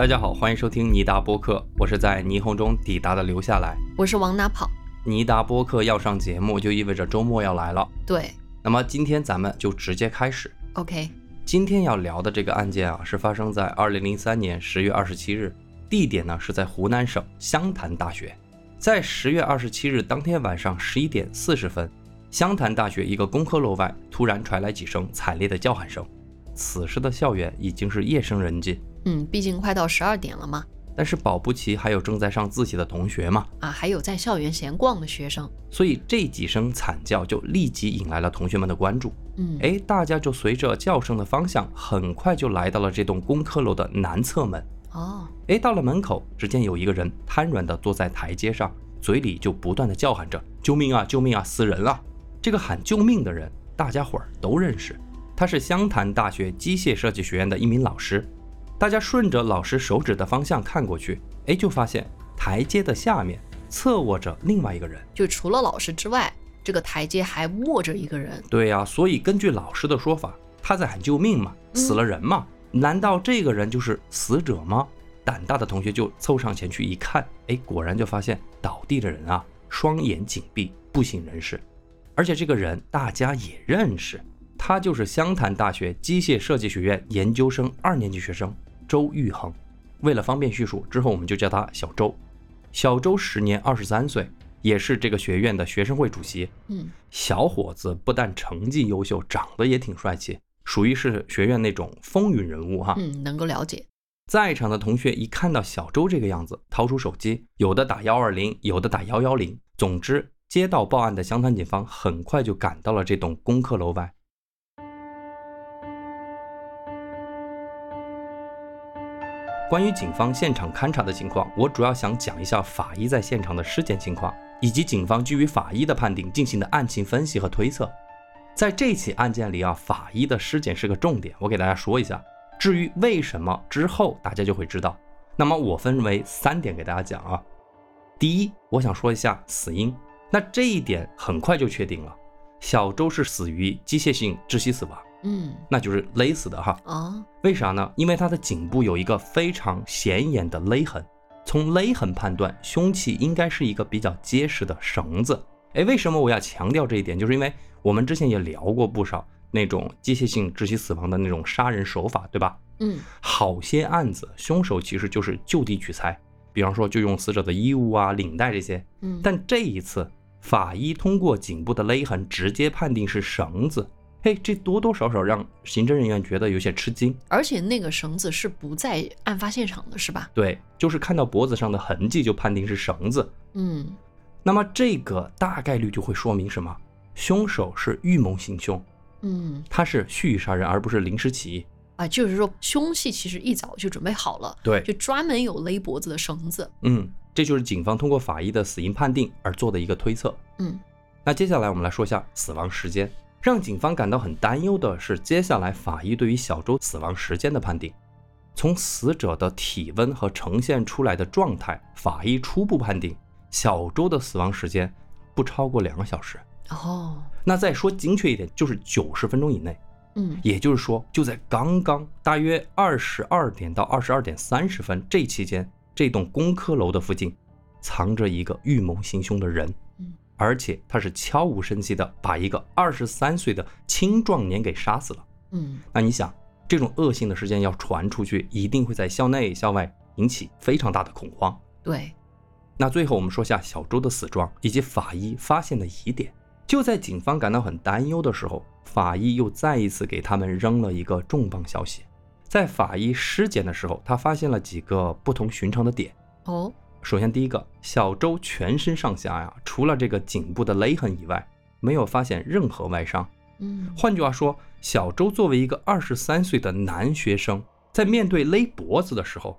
大家好，欢迎收听尼达播客，我是在霓虹中抵达的留下来。我是往哪跑？尼达播客要上节目，就意味着周末要来了。对那么今天咱们就直接开始。，OK，今天要聊的这个案件啊，是发生在二零零三年十月二十七日，地点呢是在湖南省湘潭大学。在十月二十七日当天晚上十一点四十分，湘潭大学一个工科楼外突然传来几声惨烈的叫喊声。此时的校园已经是夜深人静，嗯，毕竟快到十二点了嘛，但是保不齐还有正在上自习的同学嘛，啊，还有在校园闲逛的学生，所以这几声惨叫就立即引来了同学们的关注。嗯，哎，大家就随着叫声的方向，很快就来到了这栋工科楼的南侧门。哦，哎，到了门口，只见有一个人瘫软的坐在台阶上，嘴里就不断的叫喊着：“救命啊，救命啊，死人了！”这个喊救命的人，大家伙儿都认识，他是湘潭大学机械设计学院的一名老师。大家顺着老师手指的方向看过去，哎，就发现台阶的下面侧卧着另外一个人。就除了老师之外，这个台阶还卧着一个人，对呀、所以根据老师的说法，他在喊救命嘛，死了人嘛，难道这个人就是死者吗？胆大的同学就凑上前去一看，哎，果然就发现倒地的人啊，双眼紧闭，不省人事，而且这个人大家也认识，他就是湘潭大学机械设计学院研究生二年级学生周玉衡。为了方便叙述，之后我们就叫他小周。小周时年二十三岁，也是这个学院的学生会主席。嗯，小伙子不但成绩优秀，长得也挺帅气，属于是学院那种风云人物哈。嗯，能够了解，在场的同学一看到小周这个样子，掏出手机，有的打幺二零，有的打幺幺零。总之，接到报案的湘潭警方很快就赶到了这栋工科楼外。关于警方现场勘查的情况，我主要想讲一下法医在现场的尸检情况，以及警方基于法医的判定进行的案情分析和推测。在这起案件里啊，法医的尸检是个重点，我给大家说一下。至于为什么之后大家就会知道。那么我分为三点给大家讲啊。第一，我想说一下死因，那这一点很快就确定了，小周是死于机械性窒息死亡，嗯，那就是勒死的哈。哦，为啥呢？因为他的颈部有一个非常显眼的勒痕，从勒痕判断，凶器应该是一个比较结实的绳子。哎，为什么我要强调这一点？就是因为我们之前也聊过不少那种机械性窒息死亡的那种杀人手法，对吧？嗯，好些案子，凶手其实就是就地取材，比方说就用死者的衣物啊、领带这些。嗯，但这一次，法医通过颈部的勒痕直接判定是绳子。嘿，这多多少少让刑侦人员觉得有些吃惊。而且那个绳子是不在案发现场的，是吧？对，就是看到脖子上的痕迹就判定是绳子。嗯，那么这个大概率就会说明什么？凶手是预谋行凶，嗯，他是蓄意杀人，而不是临时起意。啊，就是说凶器其实一早就准备好了，对就专门有勒脖子的绳子，嗯，这就是警方通过法医的死因判定而做的一个推测。嗯，那接下来我们来说一下死亡时间。让警方感到很担忧的是，接下来法医对于小周死亡时间的判定。从死者的体温和呈现出来的状态，法医初步判定小周的死亡时间不超过两个小时。哦，那再说精确一点，就是九十分钟以内。嗯，也就是说，就在刚刚大约二十二点到二十二点三十分这期间，这栋工科楼的附近藏着一个预谋行凶的人，嗯，而且他是悄无声息的把一个二十三岁的青壮年给杀死了。嗯，那你想，这种恶性的事件要传出去，一定会在校内校外引起非常大的恐慌。对，那最后我们说下小周的死状以及法医发现的疑点。就在警方感到很担忧的时候，法医又再一次给他们扔了一个重磅消息。在法医尸检的时候，他发现了几个不同寻常的点。哦，首先，第一个，小周全身上下呀，除了这个颈部的勒痕以外，没有发现任何外伤。嗯，换句话说，小周作为一个二十三岁的男学生，在面对勒脖子的时候，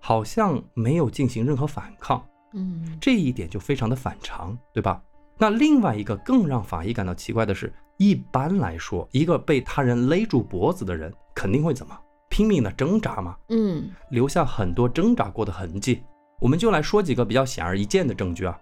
好像没有进行任何反抗。嗯，这一点就非常的反常，对吧？那另外一个更让法医感到奇怪的是，一般来说，一个被他人勒住脖子的人肯定会怎么拼命的挣扎嘛，嗯，留下很多挣扎过的痕迹。我们就来说几个比较显而易见的证据啊，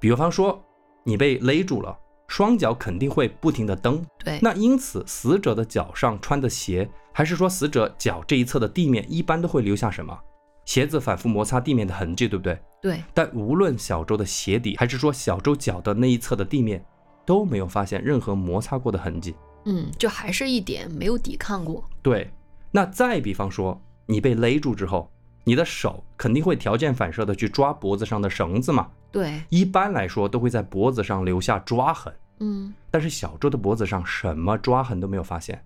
比方说你被勒住了，双脚肯定会不停的蹬，对，那因此死者的脚上穿的鞋，还是说死者脚这一侧的地面，一般都会留下什么鞋子反复摩擦地面的痕迹，对不对？对，但无论小周的鞋底，还是说小周脚的那一侧的地面，都没有发现任何摩擦过的痕迹。嗯，就还是一点没有抵抗过。对，那再比方说，你被勒住之后，你的手肯定会条件反射的去抓脖子上的绳子嘛。对，一般来说都会在脖子上留下抓痕。嗯，但是小周的脖子上什么抓痕都没有发现。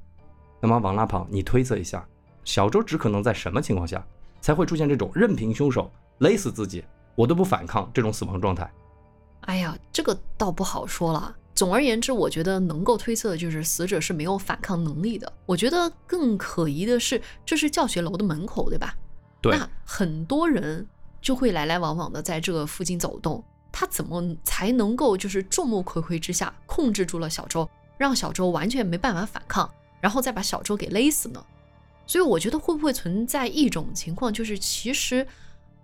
那么王拉跑，你推测一下，小周只可能在什么情况下才会出现这种任凭凶手勒死自己，我都不反抗这种死亡状态？哎呀，这个倒不好说了。总而言之，我觉得能够推测的就是死者是没有反抗能力的。我觉得更可疑的是，这是教学楼的门口，对吧？对，那很多人就会来来往往的在这个附近走动，他怎么才能够就是众目睽睽之下控制住了小周，让小周完全没办法反抗，然后再把小周给勒死呢？所以我觉得会不会存在一种情况，就是其实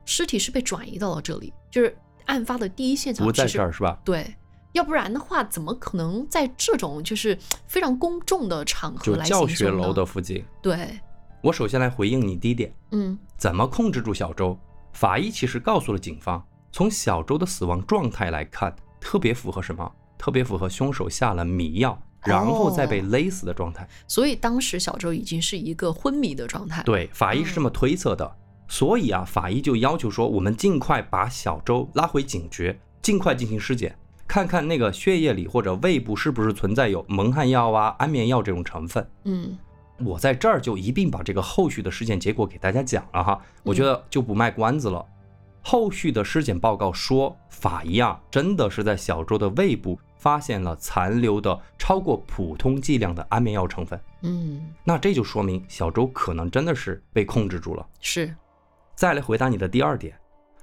尸体是被转移到了这里，就是案发的第一现场不在这儿是吧？对。要不然的话，怎么可能在这种就是非常公众的场合来教学楼的附近？对，我首先来回应你第一点，嗯，怎么控制住小周？法医其实告诉了警方，从小周的死亡状态来看，特别符合什么？特别符合凶手下了迷药，然后再被勒死的状态。所以当时小周已经是一个昏迷的状态。对，法医是这么推测的。所以啊，法医就要求说，我们尽快把小周拉回警局，尽快进行尸检。看看那个血液里或者胃部是不是存在有蒙汗药啊、安眠药这种成分。嗯，我在这儿就一并把这个后续的尸检结果给大家讲了哈。我觉得就不卖关子了。后续的尸检报告说，法医啊真的是在小周的胃部发现了残留的超过普通剂量的安眠药成分。嗯，那这就说明小周可能真的是被控制住了。是。再来回答你的第二点，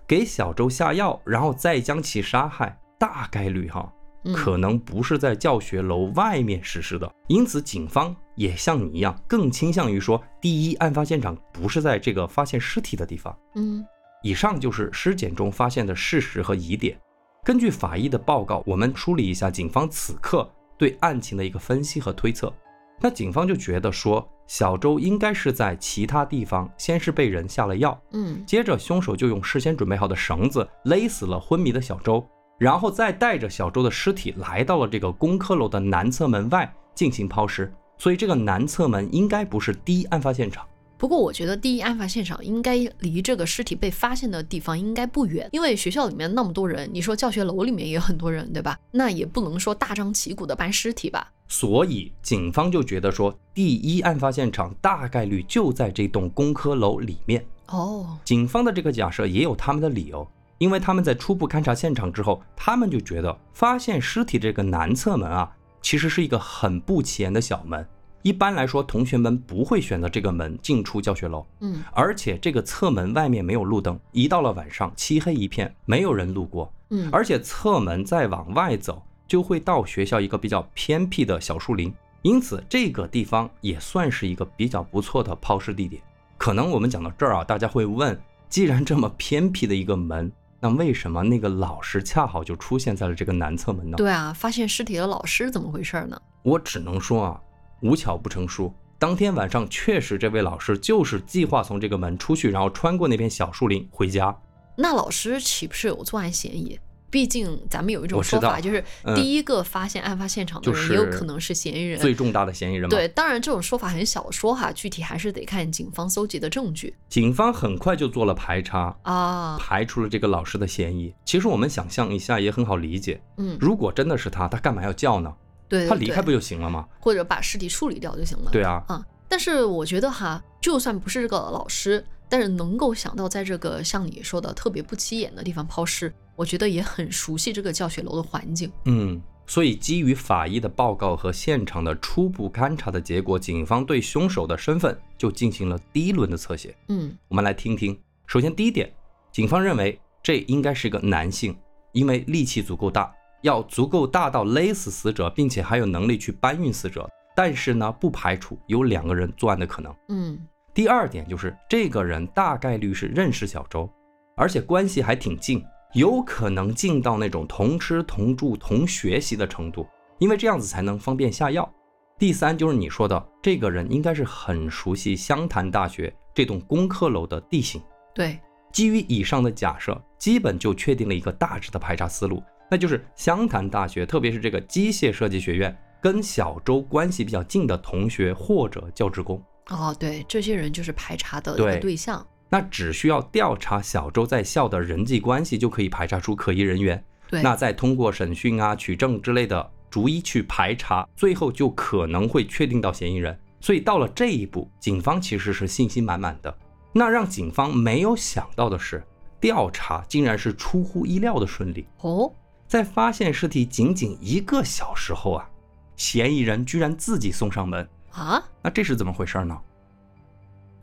给小周下药，然后再将其杀害。大概率哈，可能不是在教学楼外面实施的，因此警方也像你一样，更倾向于说，第一，案发现场不是在这个发现尸体的地方。嗯，以上就是尸检中发现的事实和疑点。根据法医的报告，我们梳理一下警方此刻对案情的一个分析和推测。那警方就觉得说，小周应该是在其他地方先是被人下了药，嗯，接着凶手就用事先准备好的绳子勒死了昏迷的小周。然后再带着小周的尸体来到了这个工科楼的南侧门外进行抛尸，所以这个南侧门应该不是第一案发现场。不过我觉得第一案发现场应该离这个尸体被发现的地方应该不远，因为学校里面那么多人，你说教学楼里面也有很多人，对吧？那也不能说大张旗鼓的搬尸体吧。所以警方就觉得说，第一案发现场大概率就在这栋工科楼里面。哦，警方的这个假设也有他们的理由。因为他们在初步勘察现场之后，他们就觉得发现尸体这个南侧门啊，其实是一个很不起眼的小门。一般来说，同学们不会选择这个门进出教学楼。嗯，而且这个侧门外面没有路灯，一到了晚上，漆黑一片，没有人路过。嗯，而且侧门再往外走，就会到学校一个比较偏僻的小树林，因此这个地方也算是一个比较不错的抛尸地点。可能我们讲到这儿啊，大家会问，既然这么偏僻的一个门，那为什么那个老师恰好就出现在了这个南侧门呢？对啊，发现尸体的老师怎么回事呢？我只能说啊，无巧不成书。当天晚上确实，这位老师就是计划从这个门出去，然后穿过那片小树林回家。那老师岂不是有作案嫌疑？毕竟咱们有一种说法，就是第一个发现案发现场的人也有可能是嫌疑人，最重大的嫌疑人。对，当然这种说法很小说哈，具体还是得看警方搜集的证据。警方很快就做了排查啊，排除了这个老师的嫌疑。其实我们想象一下也很好理解，嗯，如果真的是他，他干嘛要叫呢？对，他离开不就行了吗？或者把尸体处理掉就行了。对啊，啊，但是我觉得哈，就算不是这个老师，但是能够想到在这个像你说的特别不起眼的地方抛尸。我觉得也很熟悉这个教学楼的环境，嗯，所以基于法医的报告和现场的初步勘查的结果，警方对凶手的身份就进行了第一轮的侧写。嗯，我们来听听。首先，第一点，警方认为这应该是个男性，因为力气足够大，要足够大到勒死死者，并且还有能力去搬运死者。但是呢，不排除有两个人作案的可能。嗯，第二点就是这个人大概率是认识小周，而且关系还挺近。有可能进到那种同吃同住同学习的程度，因为这样子才能方便下药。第三就是你说的，这个人应该是很熟悉湘潭大学这栋工科楼的地形。对，基于以上的假设，基本就确定了一个大致的排查思路，那就是湘潭大学，特别是这个机械设计学院，跟小周关系比较近的同学或者教职工。哦，对，这些人就是排查的一个对对象。那只需要调查小周在校的人际关系，就可以排查出可疑人员。对，那再通过审讯啊、取证之类的，逐一去排查，最后就可能会确定到嫌疑人。所以到了这一步，警方其实是信心满满的。那让警方没有想到的是，调查竟然是出乎意料的顺利。哦，在发现尸体仅仅一个小时后啊，嫌疑人居然自己送上门。啊，那这是怎么回事呢？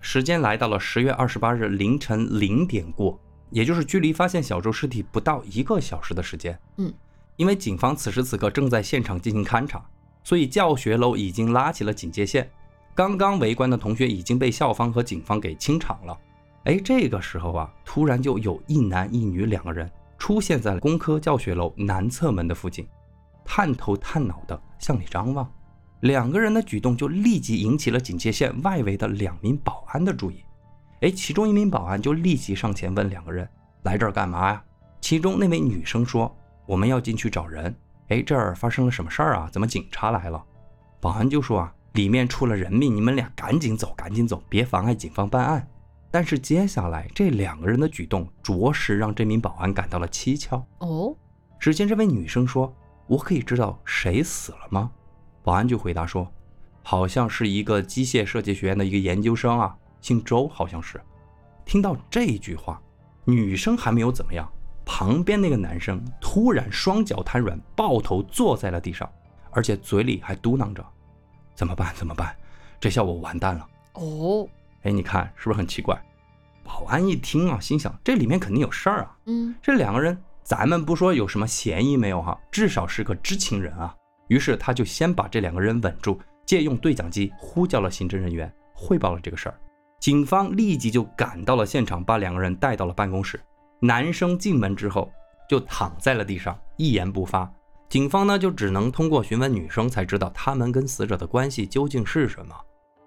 时间来到了十月二十八日凌晨零点过，也就是距离发现小周尸体不到一个小时的时间。嗯，因为警方此时此刻正在现场进行勘查，所以教学楼已经拉起了警戒线。刚刚围观的同学已经被校方和警方给清场了。哎，这个时候啊，突然就有一男一女两个人出现在了工科教学楼南侧门的附近，探头探脑的向里张望。两个人的举动就立即引起了警戒线外围的两名保安的注意。哎，其中一名保安就立即上前问两个人：“来这儿干嘛呀？”其中那位女生说：“我们要进去找人。”哎，这儿发生了什么事儿啊？怎么警察来了？保安就说：“啊，里面出了人命，你们俩赶紧走，赶紧走，别妨碍警方办案。”但是接下来这两个人的举动，着实让这名保安感到了蹊跷。哦，只见这位女生说：“我可以知道谁死了吗？”保安就回答说：“好像是一个机械设计学院的一个研究生啊，姓周，好像是。”听到这句话，女生还没有怎么样，旁边那个男生突然双脚瘫软，抱头坐在了地上，而且嘴里还嘟囔着：“怎么办？怎么办？这下我完蛋了。”哦，哎，你看是不是很奇怪？保安一听啊，心想这里面肯定有事儿啊。嗯，这两个人，咱们不说有什么嫌疑没有哈，至少是个知情人啊。于是他就先把这两个人稳住，借用对讲机呼叫了刑侦人员，汇报了这个事儿。警方立即就赶到了现场，把两个人带到了办公室。男生进门之后就躺在了地上，一言不发。警方呢就只能通过询问女生才知道他们跟死者的关系究竟是什么。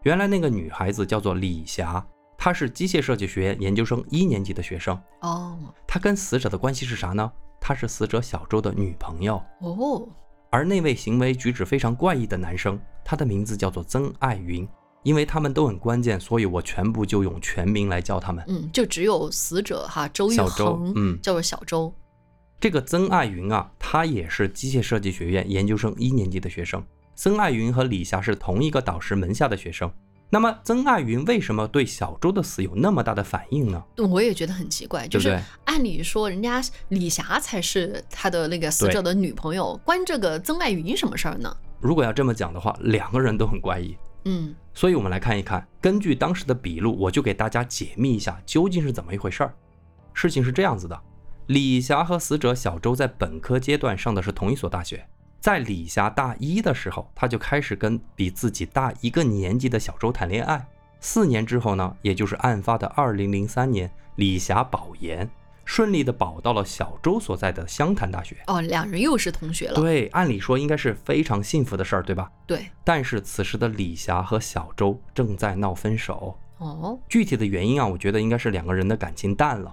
原来那个女孩子叫做李霞，她是机械设计学院研究生一年级的学生。哦，她跟死者的关系是啥呢？她是死者小周的女朋友。哦，而那位行为举止非常怪异的男生，他的名字叫做曾爱云。因为他们都很关键，所以我全部就用全名来叫他们。嗯，就只有死者哈周玉小周恒，嗯叫做小周。这个曾爱云啊，他也是机械设计学院研究生一年级的学生。曾爱云和李霞是同一个导师门下的学生。那么，曾爱云为什么对小周的死有那么大的反应呢？我也觉得很奇怪，就是？按理说人家李霞才是他的那个死者的女朋友，关这个曾爱云什么事儿呢？如果要这么讲的话，两个人都很怪异。嗯，所以我们来看一看，根据当时的笔录，我就给大家解密一下究竟是怎么一回事儿。事情是这样子的：李霞和死者小周在本科阶段上的是同一所大学，在李霞大一的时候，她就开始跟比自己大一个年级的小周谈恋爱。四年之后呢，也就是案发的二零零三年，李霞保研，顺利的保到了小周所在的湘潭大学。哦，两人又是同学了。对，按理说应该是非常幸福的事儿，对吧？对，但是此时的李霞和小周正在闹分手，哦，具体的原因啊，我觉得应该是两个人的感情淡了，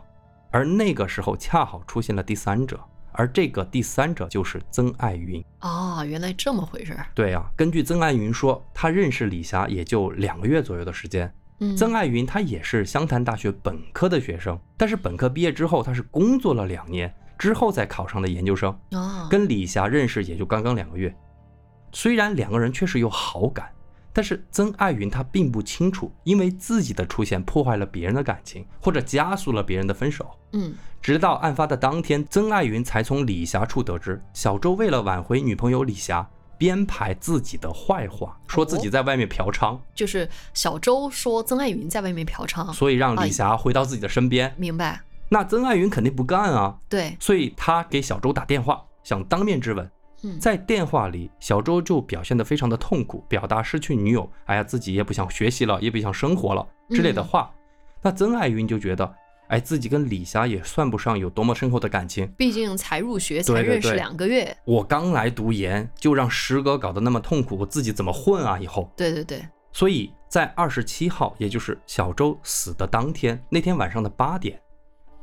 而那个时候恰好出现了第三者，而这个第三者就是曾爱云。哦，原来这么回事儿。对啊，根据曾爱云说，他认识李霞也就两个月左右的时间。嗯，曾爱云她也是湘潭大学本科的学生，但是本科毕业之后，她是工作了两年之后才考上的研究生。哦，跟李霞认识也就刚刚两个月，虽然两个人确实有好感，但是曾爱云她并不清楚，因为自己的出现破坏了别人的感情，或者加速了别人的分手。嗯，直到案发的当天，曾爱云才从李霞处得知，小周为了挽回女朋友李霞，编排自己的坏话，说自己在外面嫖娼，就是小周说曾爱云在外面嫖娼，所以让李霞回到自己的身边。明白？那曾爱云肯定不干啊，对，所以他给小周打电话，想当面质问。嗯，在电话里，小周就表现得非常的痛苦，表达失去女友，哎呀，自己也不想学习了，也不想生活了之类的话。那曾爱云就觉得，哎，自己跟李霞也算不上有多么深厚的感情。毕竟才入学，才认识两个月。我刚来读研，就让师哥搞得那么痛苦，我自己怎么混啊？以后，对对对，所以在二十七号，也就是小周死的当天，那天晚上的八点，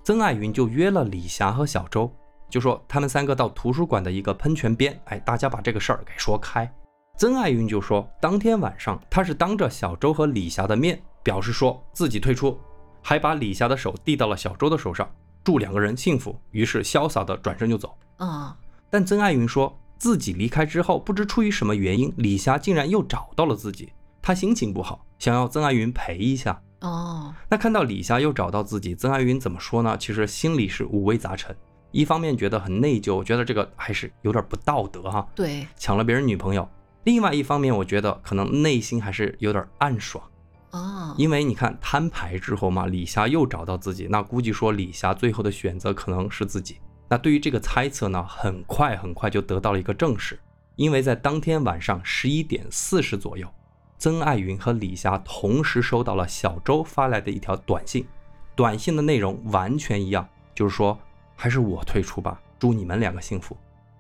曾爱云就约了李霞和小周，就说他们三个到图书馆的一个喷泉边，哎，大家把这个事儿给说开。曾爱云就说，当天晚上他是当着小周和李霞的面表示说自己退出，还把李霞的手递到了小周的手上，祝两个人幸福。于是潇洒的转身就走。啊，但曾爱云说自己离开之后，不知出于什么原因，李霞竟然又找到了自己，她心情不好，想要曾爱云陪一下。哦，那看到李霞又找到自己，曾爱云怎么说呢？其实心里是五味杂陈，一方面觉得很内疚，觉得这个还是有点不道德哈，对，抢了别人女朋友。另外一方面，我觉得可能内心还是有点暗爽，啊，因为你看摊牌之后嘛，李霞又找到自己，那估计说李霞最后的选择可能是自己。那对于这个猜测呢，很快很快就得到了一个证实，因为在当天晚上十一点四十左右，曾爱云和李霞同时收到了小周发来的一条短信，短信的内容完全一样，就是说还是我退出吧，祝你们两个幸福。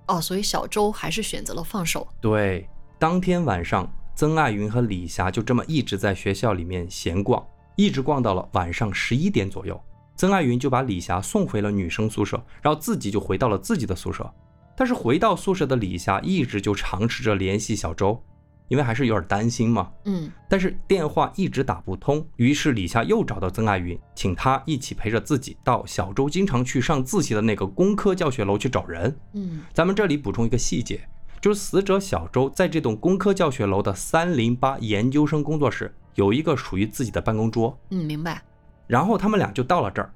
哦，所以小周还是选择了放手。对，当天晚上，曾爱云和李霞就这么一直在学校里面闲逛，一直逛到了晚上十一点左右。曾爱云就把李霞送回了女生宿舍，然后自己就回到了自己的宿舍。但是回到宿舍的李霞一直就尝试着联系小周，因为还是有点担心嘛。嗯，但是电话一直打不通，于是李夏又找到曾爱云，请她一起陪着自己到小周经常去上自习的那个工科教学楼去找人。嗯，咱们这里补充一个细节，就是死者小周在这栋工科教学楼的三零八研究生工作室有一个属于自己的办公桌，嗯，明白。然后他们俩就到了这儿，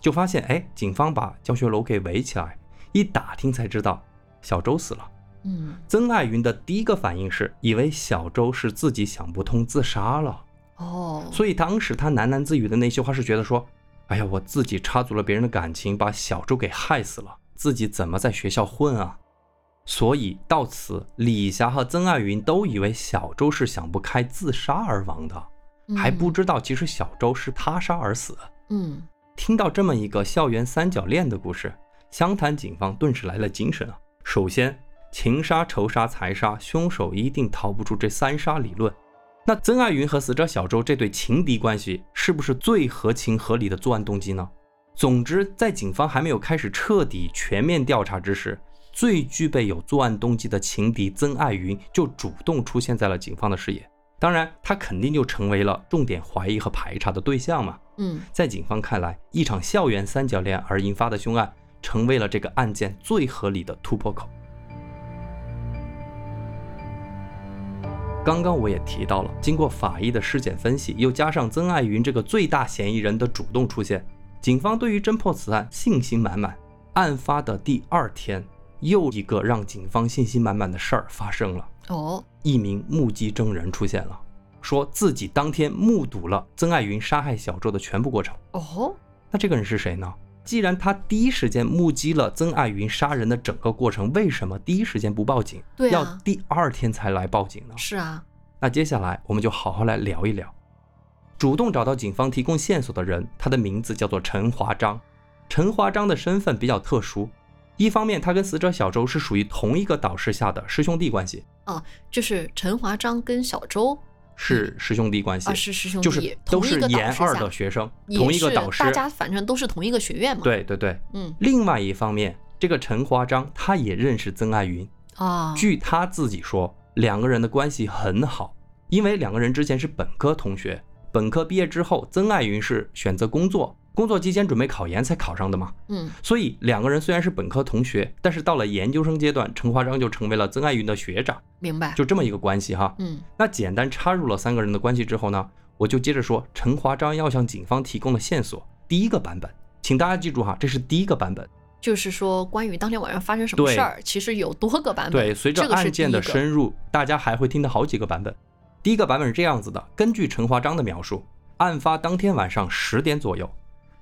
就发现哎，警方把教学楼给围起来，一打听才知道小周死了。嗯，曾爱云的第一个反应是以为小周是自己想不通自杀了，哦，所以当时他喃喃自语的那些话是觉得说，哎呀，我自己插足了别人的感情，把小周给害死了，自己怎么在学校混啊？所以到此，李霞和曾爱云都以为小周是想不开自杀而亡的，还不知道其实小周是他杀而死。嗯，听到这么一个校园三角恋的故事，湘潭警方顿时来了精神啊！首先，情杀、仇杀、财杀，凶手一定逃不出这三杀理论。那曾爱云和死者小周这对情敌关系，是不是最合情合理的作案动机呢？总之，在警方还没有开始彻底全面调查之时，最具备有作案动机的情敌曾爱云就主动出现在了警方的视野。当然，他肯定就成为了重点怀疑和排查的对象嘛。嗯，在警方看来，一场校园三角恋而引发的凶案，成为了这个案件最合理的突破口。刚刚我也提到了，经过法医的尸检分析，又加上曾爱云这个最大嫌疑人的主动出现，警方对于侦破此案信心满满。案发的第二天，又一个让警方信心满满的事儿发生了。哦，一名目击证人出现了，说自己当天目睹了曾爱云杀害小周的全部过程。哦，那这个人是谁呢？既然他第一时间目击了曾爱云杀人的整个过程，为什么第一时间不报警，对啊要第二天才来报警呢？是啊，那接下来我们就好好来聊一聊。主动找到警方提供线索的人，他的名字叫做陈华章。陈华章的身份比较特殊，一方面他跟死者小周是属于同一个导师下的师兄弟关系，哦就是陈华章跟小周是师兄弟关系，啊是师兄弟，就是都是研二的学生，同一个导师大。家反正都是同一个学院嘛。，对对对。嗯另外一方面，这个陈华章他也认识曾爱云，啊，据他自己说，两个人的关系很好，因为两个人之前是本科同学，本科毕业之后，曾爱云是选择工作，工作期间准备考研才考上的嘛，嗯所以两个人虽然是本科同学，但是到了研究生阶段，陈华章就成为了曾爱云的学长，明白。就这么一个关系哈。嗯那简单插入了三个人的关系之后呢，我就接着说陈华章要向警方提供的线索。第一个版本，请大家记住哈，这是第一个版本。就是说关于当天晚上发生什么事儿，其实有多个版本。对，随着案件的深入，大家还会听到好几个版本。第一个版本是这样子的：根据陈华章的描述，案发当天晚上十点左右，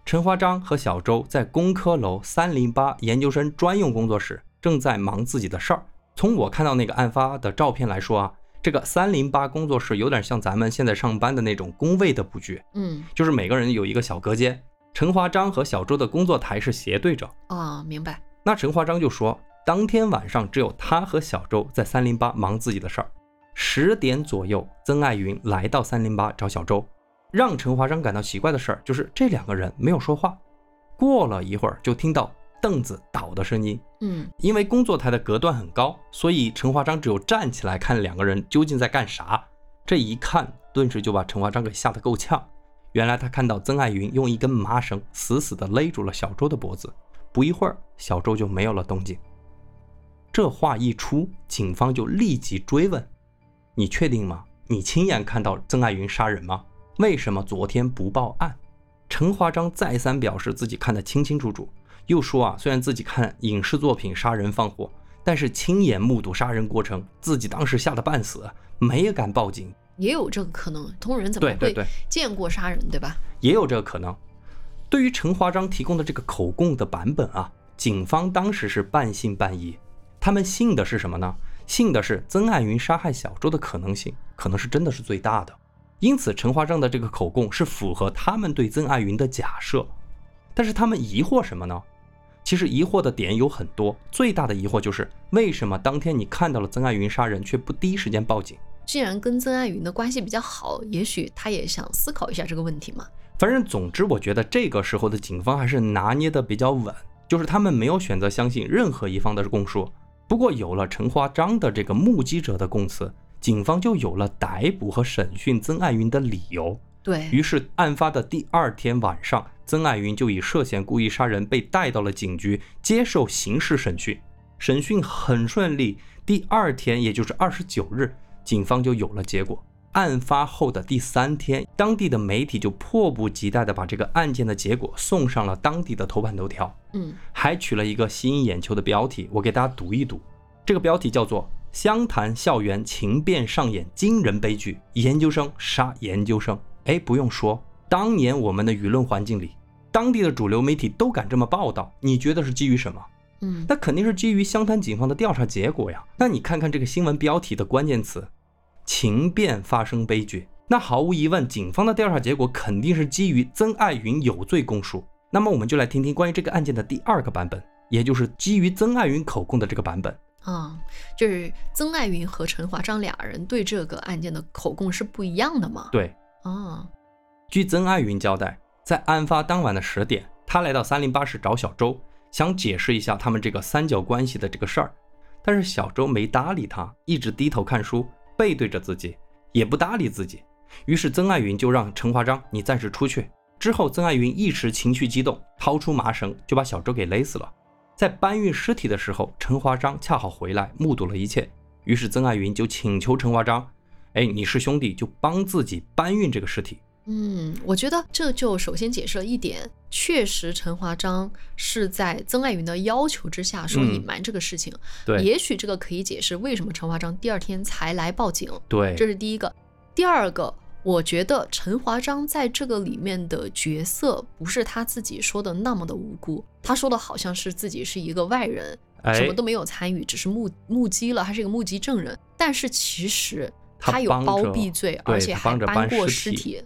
陈华章和小周在工科楼三零八研究生专用工作室正在忙自己的事儿。从我看到那个案发的照片来说啊，这个三零八工作室有点像咱们现在上班的那种工位的布局，嗯就是每个人有一个小隔间。陈华章和小周的工作台是斜对着，啊，明白。那陈华章就说，当天晚上只有他和小周在三零八忙自己的事儿，十点左右，曾爱云来到三零八找小周。让陈华章感到奇怪的事儿就是这两个人没有说话。过了一会儿，就听到凳子倒的声音。嗯，因为工作台的隔断很高，所以陈华章只有站起来看两个人究竟在干啥。这一看，顿时就把陈华章给吓得够呛。原来他看到曾爱云用一根麻绳死死地勒住了小周的脖子，不一会儿，小周就没有了动静。这话一出，警方就立即追问：“你确定吗？你亲眼看到曾爱云杀人吗？为什么昨天不报案？”陈华章再三表示自己看得清清楚楚，又说啊，虽然自己看影视作品杀人放火，但是亲眼目睹杀人过程，自己当时吓得半死，没敢报警。也有这个可能，同人怎么会见过杀人，对吧？也有这个可能。对于陈华章提供的这个口供的版本啊，警方当时是半信半疑。他们信的是什么呢？信的是曾爱云杀害小周的可能性，可能是真的是最大的。因此，陈华章的这个口供是符合他们对曾爱云的假设。但是他们疑惑什么呢？其实疑惑的点有很多，最大的疑惑就是为什么当天你看到了曾爱云杀人，却不第一时间报警？既然跟曾爱云的关系比较好，也许他也想思考一下这个问题嘛。反正总之，我觉得这个时候的警方还是拿捏的比较稳，就是他们没有选择相信任何一方的供述。不过有了陈华章的这个目击者的供词，警方就有了逮捕和审讯曾爱云的理由。对于是，案发的第二天晚上，曾爱云就以涉嫌故意杀人被带到了警局接受刑事审讯。审讯很顺利，第二天，也就是二十九日。警方就有了结果。案发后的第三天，当地的媒体就迫不及待地把这个案件的结果送上了当地的头版头条。嗯，还取了一个吸引眼球的标题，我给大家读一读。这个标题叫做“湘潭校园情变上演惊人悲剧，研究生杀研究生”。哎，不用说，当年我们的舆论环境里，当地的主流媒体都敢这么报道，你觉得是基于什么？嗯，那肯定是基于湘潭警方的调查结果呀。那你看看这个新闻标题的关键词。情变发生悲剧，那毫无疑问，警方的调查结果肯定是基于曾爱云有罪供述。那么我们就来听听关于这个案件的第二个版本，也就是基于曾爱云口供的这个版本啊，就是曾爱云和陈华章俩人对这个案件的口供是不一样的嘛？对，啊，据曾爱云交代，在案发当晚的十点，他来到三零八室找小周，想解释一下他们这个三角关系的这个事儿，但是小周没搭理他，一直低头看书。背对着自己，也不搭理自己。于是曾爱云就让陈华章你暂时出去。之后，曾爱云一时情绪激动，掏出麻绳就把小周给勒死了。在搬运尸体的时候，陈华章恰好回来，目睹了一切。于是曾爱云就请求陈华章：“哎，你是兄弟，就帮自己搬运这个尸体。”嗯，我觉得这就首先解释了一点，确实陈华章是在曾爱云的要求之下说隐瞒这个事情。对，也许这个可以解释为什么陈华章第二天才来报警。对，这是第一个。第二个，我觉得陈华章在这个里面的角色不是他自己说的那么的无辜，他说的好像是自己是一个外人，什么都没有参与，只是目目击了，他是一个目击证人。但是其实他有包庇罪，而且还搬过尸体。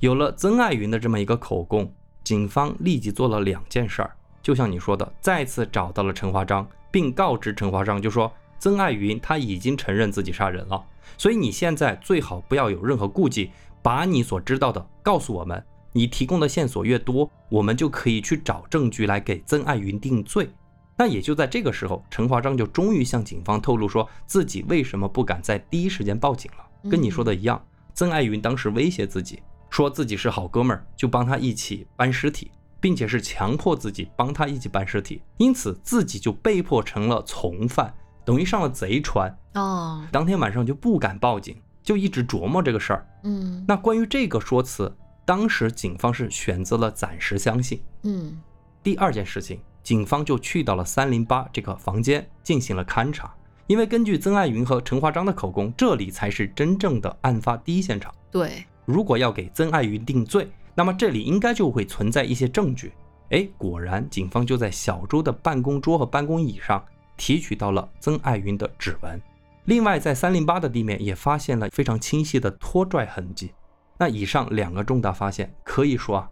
有了曾爱云的这么一个口供，警方立即做了两件事儿。就像你说的，再次找到了陈华章，并告知陈华章，就说曾爱云他已经承认自己杀人了，所以你现在最好不要有任何顾忌，把你所知道的告诉我们。你提供的线索越多，我们就可以去找证据来给曾爱云定罪。那也就在这个时候，陈华章就终于向警方透露，说自己为什么不敢在第一时间报警了。跟你说的一样，曾爱云当时威胁自己。说自己是好哥们儿，就帮他一起搬尸体，并且是强迫自己帮他一起搬尸体，因此自己就被迫成了从犯，等于上了贼船。哦，当天晚上就不敢报警，就一直琢磨这个事儿。嗯，那关于这个说辞，当时警方是选择了暂时相信。嗯，第二件事情，警方就去到了三零八这个房间进行了勘查，因为根据曾爱云和陈华章的口供，这里才是真正的案发第一现场。对。如果要给曾爱云定罪，那么这里应该就会存在一些证据。哎，果然，警方就在小周的办公桌和办公椅上提取到了曾爱云的指纹。另外，在三零八的地面也发现了非常清晰的拖拽痕迹。那以上两个重大发现，可以说啊，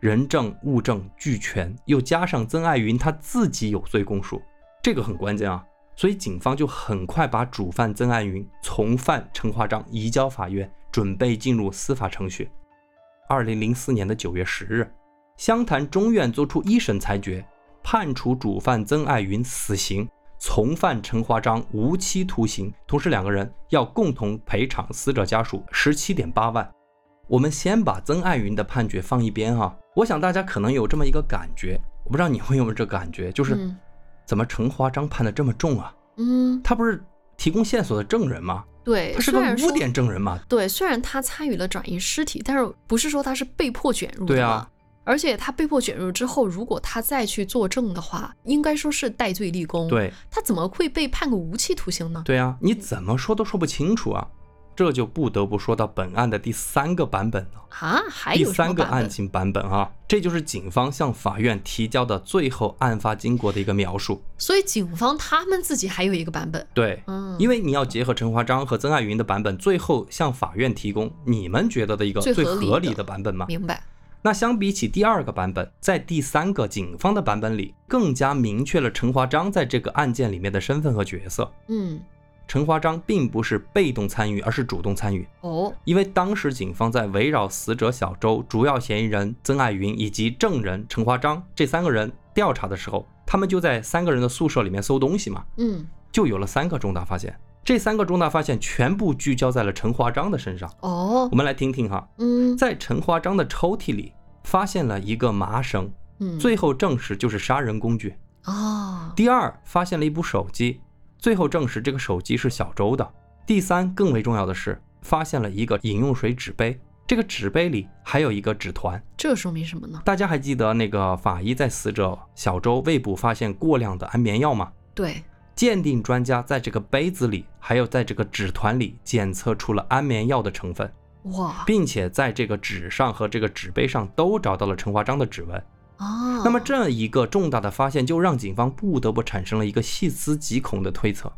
人证物证俱全，又加上曾爱云他自己有罪供述，这个很关键啊。所以警方就很快把主犯曾爱云、从犯陈华章移交法院，准备进入司法程序。二零零四年的九月十日，湘潭中院作出一审裁决，判处主犯曾爱云死刑，从犯陈华章无期徒刑，同时两个人要共同赔偿死者家属十七点八万。我们先把曾爱云的判决放一边哈，我想大家可能有这么一个感觉，我不知道你会有没有这感觉，就是嗯怎么陈华章判的这么重啊？嗯，他不是提供线索的证人吗？对，他是个污点证人嘛？对，虽然他参与了转移尸体，但是不是说他是被迫卷入的？对啊而且他被迫卷入之后，如果他再去作证的话，应该说是戴罪立功。，对他怎么会被判个无期徒刑呢？对啊，你怎么说都说不清楚啊！这就不得不说到本案的第三个版本了。啊，还第有第三个？案情版本啊，这就是警方向法院提交的最后案发经过的一个描述。所以警方他们自己还有一个版本。对，嗯，因为你要结合陈华章和曾爱云的版本，最后向法院提供你们觉得的一个最最合理的的版本嘛。明白。那相比起第二个版本，在第三个警方的版本里，更加明确了陈华章在这个案件里面的身份和角色。嗯，陈华章并不是被动参与，而是主动参与。哦，因为当时警方在围绕死者小周、主要嫌疑人曾爱云以及证人陈华章这三个人调查的时候，他们就在三个人的宿舍里面搜东西嘛，嗯，就有了三个重大发现。这三个重大发现全部聚焦在了陈华章的身上。哦我，们来听听哈，嗯在陈华章的抽屉里发现了一个麻绳，嗯，最后证实就是杀人工具。哦，第二，发现了一部手机，最后证实这个手机是小周的。第三，更为重要的是，发现了一个饮用水纸杯，这个纸杯里还有一个纸团。这说明什么呢？大家还记得那个法医在死者小周胃部发现过量的安眠药吗？对，鉴定专家在这个杯子里，还有在这个纸团里检测出了安眠药的成分，哇，并且在这个纸上和这个纸杯上都找到了陈华章的指纹。啊，那么这一个重大的发现，就让警方不得不产生了一个细思极恐的推测：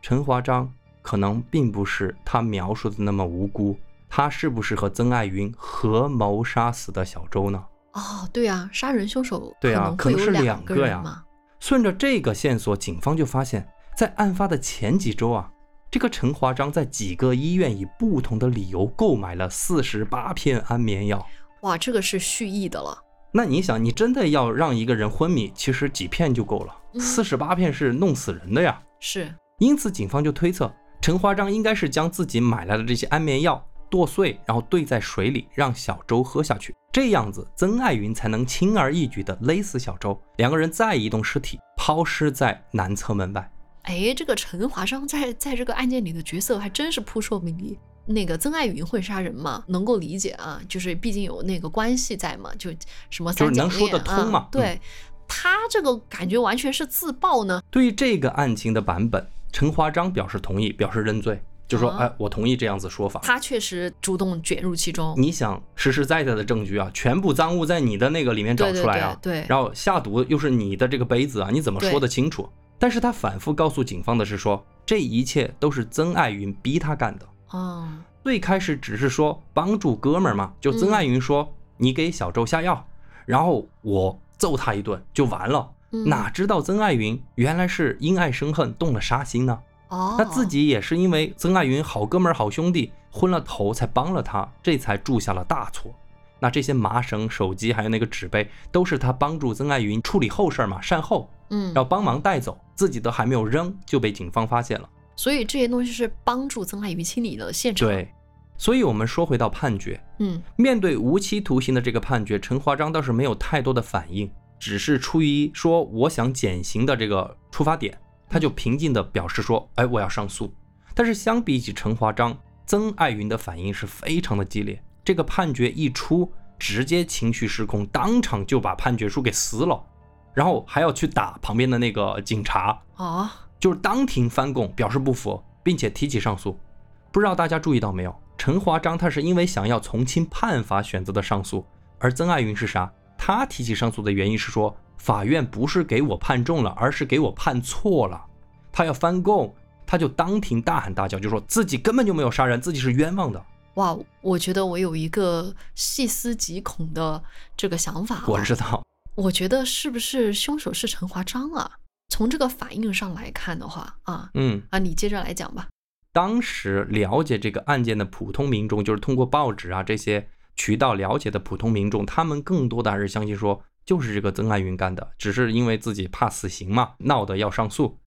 陈华章可能并不是他描述的那么无辜，他是不是和曾爱云合谋杀死的小周呢？哦，对啊，杀人凶手对啊可能是两个呀人嘛。顺着这个线索，警方就发现，在案发的前几周啊，这个陈华章在几个医院以不同的理由购买了四十八片安眠药。哇，这个是蓄意的了。那你想，你真的要让一个人昏迷，其实几片就够了，嗯四十八片是弄死人的呀。是，因此，警方就推测陈华章应该是将自己买来的这些安眠药剁碎，然后兑在水里，让小周喝下去，这样子曾爱云才能轻而易举地勒死小周，两个人再移动尸体，抛尸在南侧门外。哎，这个陈华章在在这个案件里的角色还真是扑朔迷离。那个曾爱云会杀人吗，能够理解啊，就是毕竟有那个关系在嘛，就什么就是三角能说得恋通嘛啊对，他这个感觉完全是自爆呢。对于这个案情的版本，陈华章表示同意，表示认罪，就说：“啊哎，我同意这样子说法。”他确实主动卷入其中。你想实实在在的证据啊，全部赃物在你的那个里面找出来啊，对对然后下毒又是你的这个杯子啊，你怎么说得清楚？但是他反复告诉警方的是说，这一切都是曾爱云逼他干的。哦，最开始只是说帮助哥们儿嘛，就曾爱云说、你给小周下药，然后我揍他一顿就完了。嗯哪知道曾爱云原来是因爱生恨，动了杀心呢？哦，他自己也是因为曾爱云好哥们儿好兄弟昏了头才帮了他，这才铸下了大错。那这些麻绳、手机还有那个纸杯，都是他帮助曾爱云处理后事儿嘛，善后，嗯，要帮忙带走，自己都还没有扔就被警方发现了。所以这些东西是帮助曾爱云清理的现场。，对，所以我们说回到判决，嗯面对无期徒刑的这个判决，陈华章倒是没有太多的反应，只是出于说我想减刑的这个出发点，他就平静地表示说，哎，我要上诉。但是相比起陈华章，曾爱云的反应是非常的激烈。这个判决一出，直接情绪失控，当场就把判决书给撕了，然后还要去打旁边的那个警察，啊，就是当庭翻供，表示不服，并且提起上诉。不知道大家注意到没有？陈华章他是因为想要从轻判罚选择的上诉，而曾爱云是啥？他提起上诉的原因是说，法院不是给我判重了，而是给我判错了。他要翻供，他就当庭大喊大叫，就说自己根本就没有杀人，自己是冤枉的。哇，我觉得我有一个细思极恐的这个想法、啊。我知道，我觉得是不是凶手是陈华章啊？从这个反应上来看的话，啊嗯，啊，你接着来讲吧。当时了解这个案件的普通民众，就是通过报纸啊这些渠道了解的普通民众，他们更多的还是相信说，就是这个曾爱云干的，只是因为自己怕死刑嘛，闹得要上诉。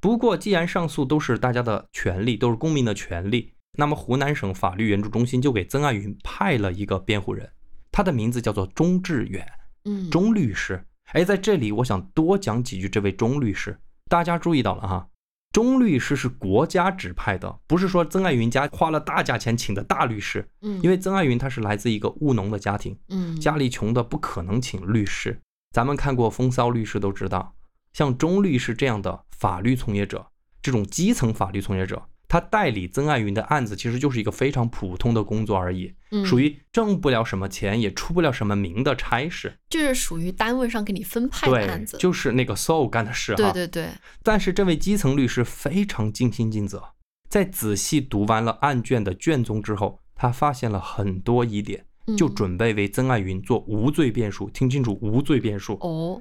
不过，既然上诉都是大家的权利，都是公民的权利，那么湖南省法律援助中心就给曾爱云派了一个辩护人，他的名字叫做钟志远，嗯，钟律师。哎，在这里我想多讲几句这位钟律师，大家注意到了哈，钟律师是国家指派的，不是说曾爱云家花了大价钱请的大律师，嗯，因为曾爱云他是来自一个务农的家庭，嗯。家里穷的不可能请律师。咱们看过《风骚律师》都知道，像钟律师这样的法律从业者，这种基层法律从业者，他代理曾爱云的案子，其实就是一个非常普通的工作而已，嗯属于挣不了什么钱，也出不了什么名的差事。就是属于单位上给你分派案子，，就是那个 soul 干的事哈。对对对，但是这位基层律师非常尽心尽责，在仔细读完了案卷的卷宗之后，他发现了很多疑点，就嗯准备为曾爱云做无罪辩诉。听清楚，无罪辩诉。哦，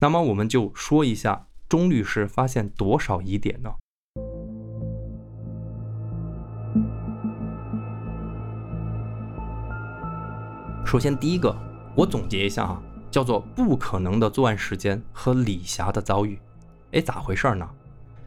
那么我们就说一下钟律师发现多少疑点呢？首先，第一个，我总结一下啊，叫做不可能的作案时间和李霞的遭遇。哎，咋回事呢？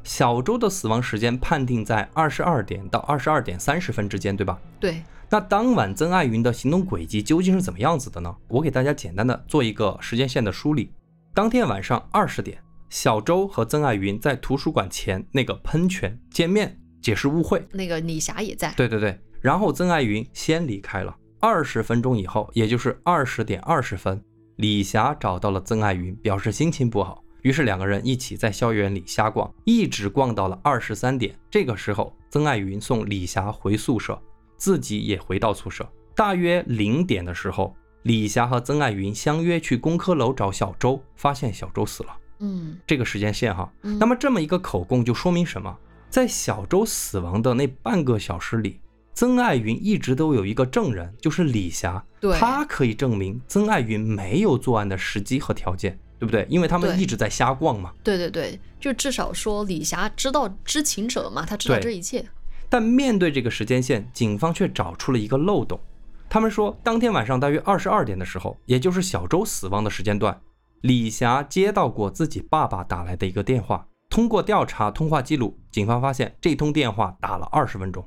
小周的死亡时间判定在二十二点到二十二点三十分之间，对吧？对，那当晚曾爱云的行动轨迹究竟是怎么样子的呢？我给大家简单的做一个时间线的梳理。当天晚上二十点，小周和曾爱云在图书馆前那个喷泉见面，解释误会。那个李霞也在，对对对，然后曾爱云先离开了。二十分钟以后，也就是二十点二十分，李霞找到了曾爱云，表示心情不好，于是两个人一起在校园里瞎逛，一直逛到了二十三点。这个时候，曾爱云送李霞回宿舍，自己也回到宿舍。大约零点的时候，李霞和曾爱云相约去工科楼找小周，发现小周死了。嗯，这个时间线哈，嗯那么这么一个口供就说明什么？在小周死亡的那半个小时里，曾爱云一直都有一个证人，就是李霞，对她可以证明曾爱云没有作案的时机和条件，对不对？因为他们一直在瞎逛嘛。对对对，就至少说李霞知道知情者嘛，他知道这一切，但面对这个时间线，警方却找出了一个漏洞。他们说，当天晚上大约二十二点的时候，也就是小周死亡的时间段，李霞接到过自己爸爸打来的一个电话。通过调查通话记录，警方发现这通电话打了二十分钟，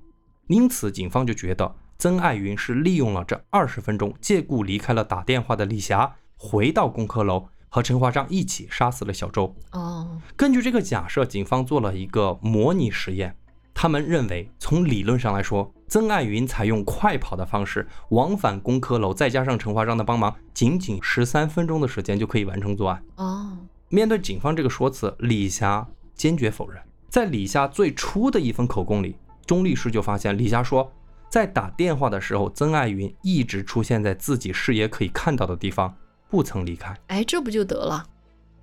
因此警方就觉得曾爱云是利用了这二十分钟，借故离开了打电话的李霞，回到工科楼和陈华章一起杀死了小周。哦，根据这个假设，警方做了一个模拟实验。他们认为，从理论上来说，曾爱云采用快跑的方式往返工科楼，再加上陈华章的帮忙，仅仅十三分钟的时间就可以完成作案。哦，面对警方这个说辞，李霞坚决否认。在李霞最初的一份口供里，钟律师就发现，李霞说，在打电话的时候，曾爱云一直出现在自己视野可以看到的地方，不曾离开。哎，这不就得了？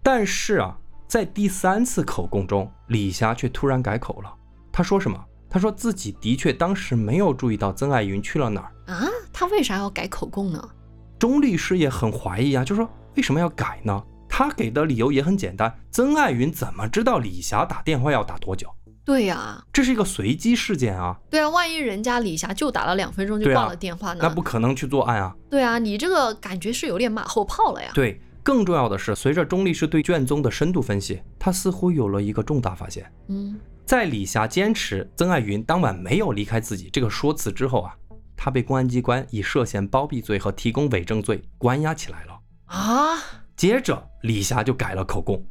但是啊，在第三次口供中，李霞却突然改口了。她说什么？她说自己的确当时没有注意到曾爱云去了哪儿。啊，她为啥要改口供呢？钟律师也很怀疑啊，就说为什么要改呢？他给的理由也很简单，曾爱云怎么知道李霞打电话要打多久？对呀、这是一个随机事件啊，对啊，万一人家李霞就打了两分钟就挂了电话呢？那不可能去作案啊。对啊，你这个感觉是有点马后炮了呀。对，更重要的是，随着钟律师对卷宗的深度分析，他似乎有了一个重大发现。嗯，在李霞坚持曾爱云当晚没有离开自己这个说辞之后啊，他被公安机关以涉嫌包庇罪和提供伪证罪关押起来了。啊，接着，李霞就改了口供，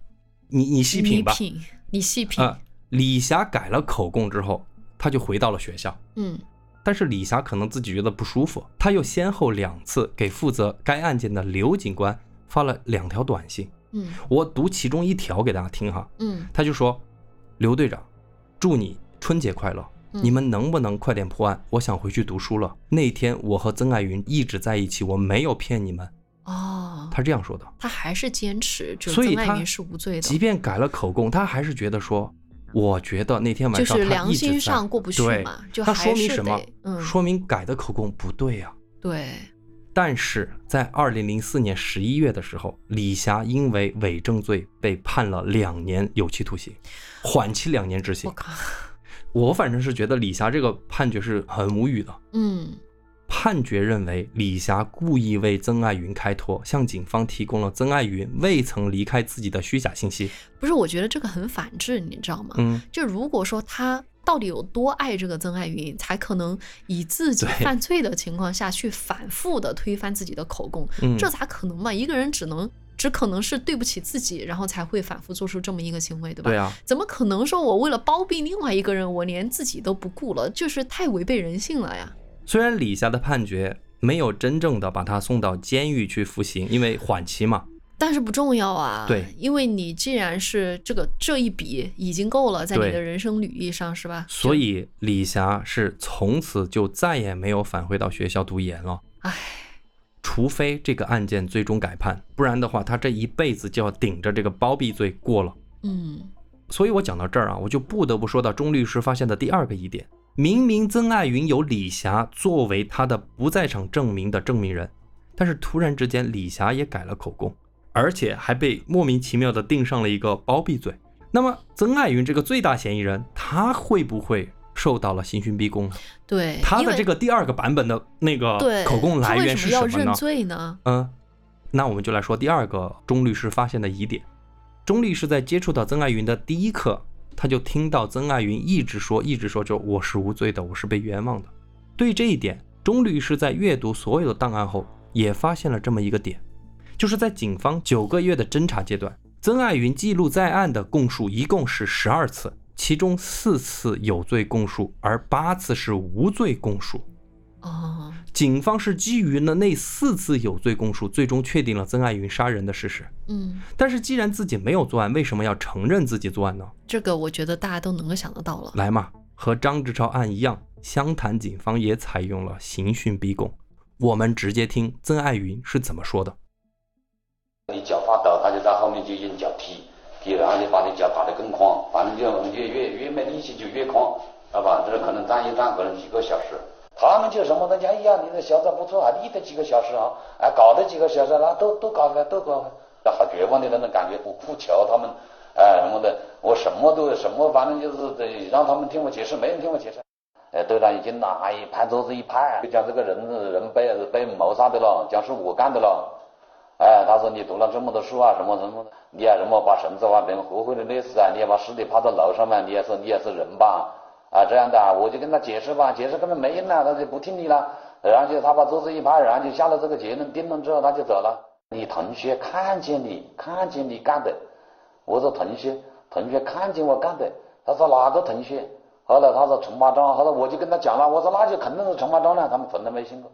你你细品吧。你品，你细品。啊、李霞改了口供之后，她就回到了学校。嗯但是李霞可能自己觉得不舒服，她又先后两次给负责该案件的刘警官发了两条短信。嗯我读其中一条给大家听哈，嗯他就说：“刘队长，祝你春节快乐。嗯你们能不能快点破案？我想回去读书了。那天我和曾爱云一直在一起，我没有骗你们。”哦，他这样说的。他还是坚持，就所以他曾爱云是无罪即，便改了口供，他还是觉得说，我觉得那天晚就是上他一直良心在上过不去对嘛，就那还是说明什么？嗯，说明改的口供不对呀、对，但是在二零零四年十一月的时候，李霞因为伪证罪被判了两年有期徒刑，缓期两年执行我。靠，我反正是觉得李霞这个判决是很无语的。嗯判决认为，李霞故意为曾爱云开脱，向警方提供了曾爱云未曾离开自己的虚假信息。不是，我觉得这个很反智，你知道吗？嗯，就如果说他到底有多爱这个曾爱云，才可能以自己犯罪的情况下去反复的推翻自己的口供，嗯这咋可能嘛？一个人只能只可能是对不起自己，然后才会反复做出这么一个行为，对吧？对啊，怎么可能说我为了包庇另外一个人，我连自己都不顾了？就是太违背人性了呀！虽然李霞的判决没有真正的把他送到监狱去服刑，因为缓期嘛。但是不重要啊，对因为你既然是这个这一笔已经够了，在你的人生履历上是吧？所以李霞是从此就再也没有返回到学校读研了。唉，除非这个案件最终改判，不然的话，他这一辈子就要顶着这个包庇罪过了。嗯所以我讲到这儿啊，我就不得不说到钟律师发现的第二个疑点：明明曾爱云有李霞作为他的不在场证明的证明人，但是突然之间李霞也改了口供，而且还被莫名其妙的定上了一个包庇罪。那么曾爱云这个最大嫌疑人，他会不会受到了刑讯逼供呢？对，他的这个第二个版本的那个对口供来源是什么要认？罪呢？嗯，那我们就来说第二个钟律师发现的疑点。钟律师在接触到曾爱云的第一刻，他就听到曾爱云一直说，一直说，就我是无罪的，我是被冤枉的。对这一点，钟律师在阅读所有的档案后，也发现了这么一个点，就是在警方九个月的侦查阶段，曾爱云记录在案的供述一共是十二次，其中四次有罪供述，而八次是无罪供述。哦，警方是基于了那四次有罪供述，最终确定了曾爱云杀人的事实。嗯，但是既然自己没有作案，为什么要承认自己作案呢？这个我觉得大家都能够想得到了。来嘛，和张志超案一样，湘潭警方也采用了刑讯逼供。我们直接听曾爱云是怎么说的。你脚发抖，他就在后面就用脚踢，踢然后就把你脚打得更宽，反正就越越越没力气就越狂，知道吧？这可能站一站可能几个小时。他们就什么的，哎呀，你的小子不错啊，立得几个小时啊，哎，搞的几个小时，那都都搞开，都搞开，好绝望的那种感觉，我哭求他们，哎什么的，我什么都什么，反正就是得让他们听我解释，没人听我解释。呃，队长已经拿一拍桌子一拍，就讲这个人人被被谋杀的了，讲是我干的了。哎，他说你读了这么多书啊，什么什么的，你也什么把绳子把别人活活的勒死啊，你也把尸体抛到楼上面，你也是你也是人吧？啊，这样的，我就跟他解释吧，解释根本没用啊，他就不听你了。然后就他把桌子一拍，然后就下了这个结论，定论之后他就走了。你同学看见你看见你干的，我说同学，同学看见我干的，他说哪个同学？后来他说陈八章，后来我就跟他讲了，我说那就肯定是陈八章了，他们从来没信过。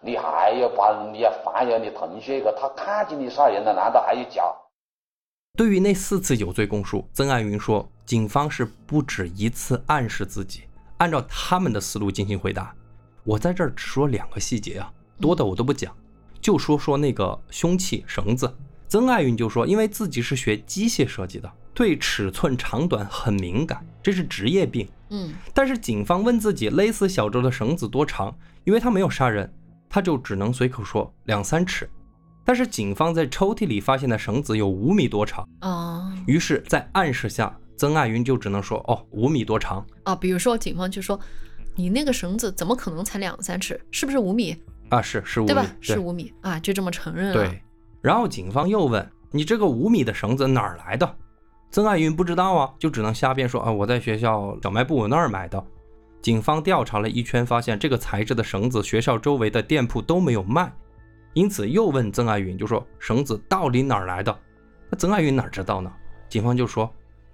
你还要把你要反咬你同学一个，他看见你杀人了，难道还有假？对于那四次有罪供述，曾爱云说，警方是不止一次暗示自己，按照他们的思路进行回答。我在这儿只说两个细节啊，多的我都不讲，就说说那个凶器绳子。曾爱云就说，因为自己是学机械设计的，对尺寸长短很敏感，这是职业病。嗯但是警方问自己勒死小周的绳子多长，因为他没有杀人，他就只能随口说两三尺。但是警方在抽屉里发现的绳子有五米多长，啊于是，在暗示下，曾爱云就只能说：“哦，五米多长啊，比如说警方就说，你那个绳子怎么可能才两三尺？是不是五米？啊，是是五米，对吧？是五米啊，就这么承认了。对。然后警方又问：“你这个五米的绳子哪儿来的？”曾爱云不知道啊，就只能瞎编说：“啊，我在学校小卖部那儿买的。”警方调查了一圈，发现这个材质的绳子学校周围的店铺都没有卖，因此又问曾爱云，就说：“绳子到底哪儿来的？”那曾爱云哪知道呢？警方就说：“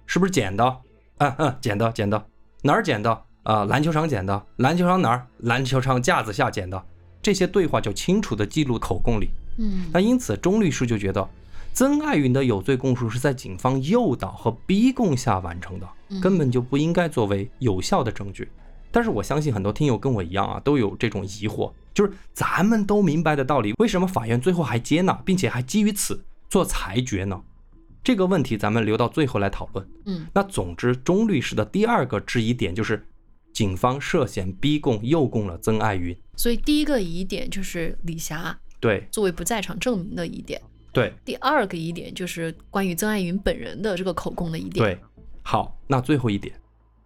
是不是捡的？嗯嗯，捡的，捡的。哪儿捡的？啊、篮球场捡的。篮球场哪儿？篮球场架子下捡的。”这些对话就清楚地记录口供里。嗯那因此，钟律师就觉得曾爱云的有罪供述是在警方诱导和逼供下完成的，嗯根本就不应该作为有效的证据。但是我相信很多听友跟我一样啊，都有这种疑惑，就是咱们都明白的道理，为什么法院最后还接纳，并且还基于此做裁决呢？这个问题咱们留到最后来讨论。嗯那总之，钟律师的第二个质疑点就是，警方涉嫌逼供、诱供了曾爱云。所以第一个疑点就是李霞对作为不在场证明的疑点。对第二个疑点就是关于曾爱云本人的这个口供的疑点。对，好，那最后一点，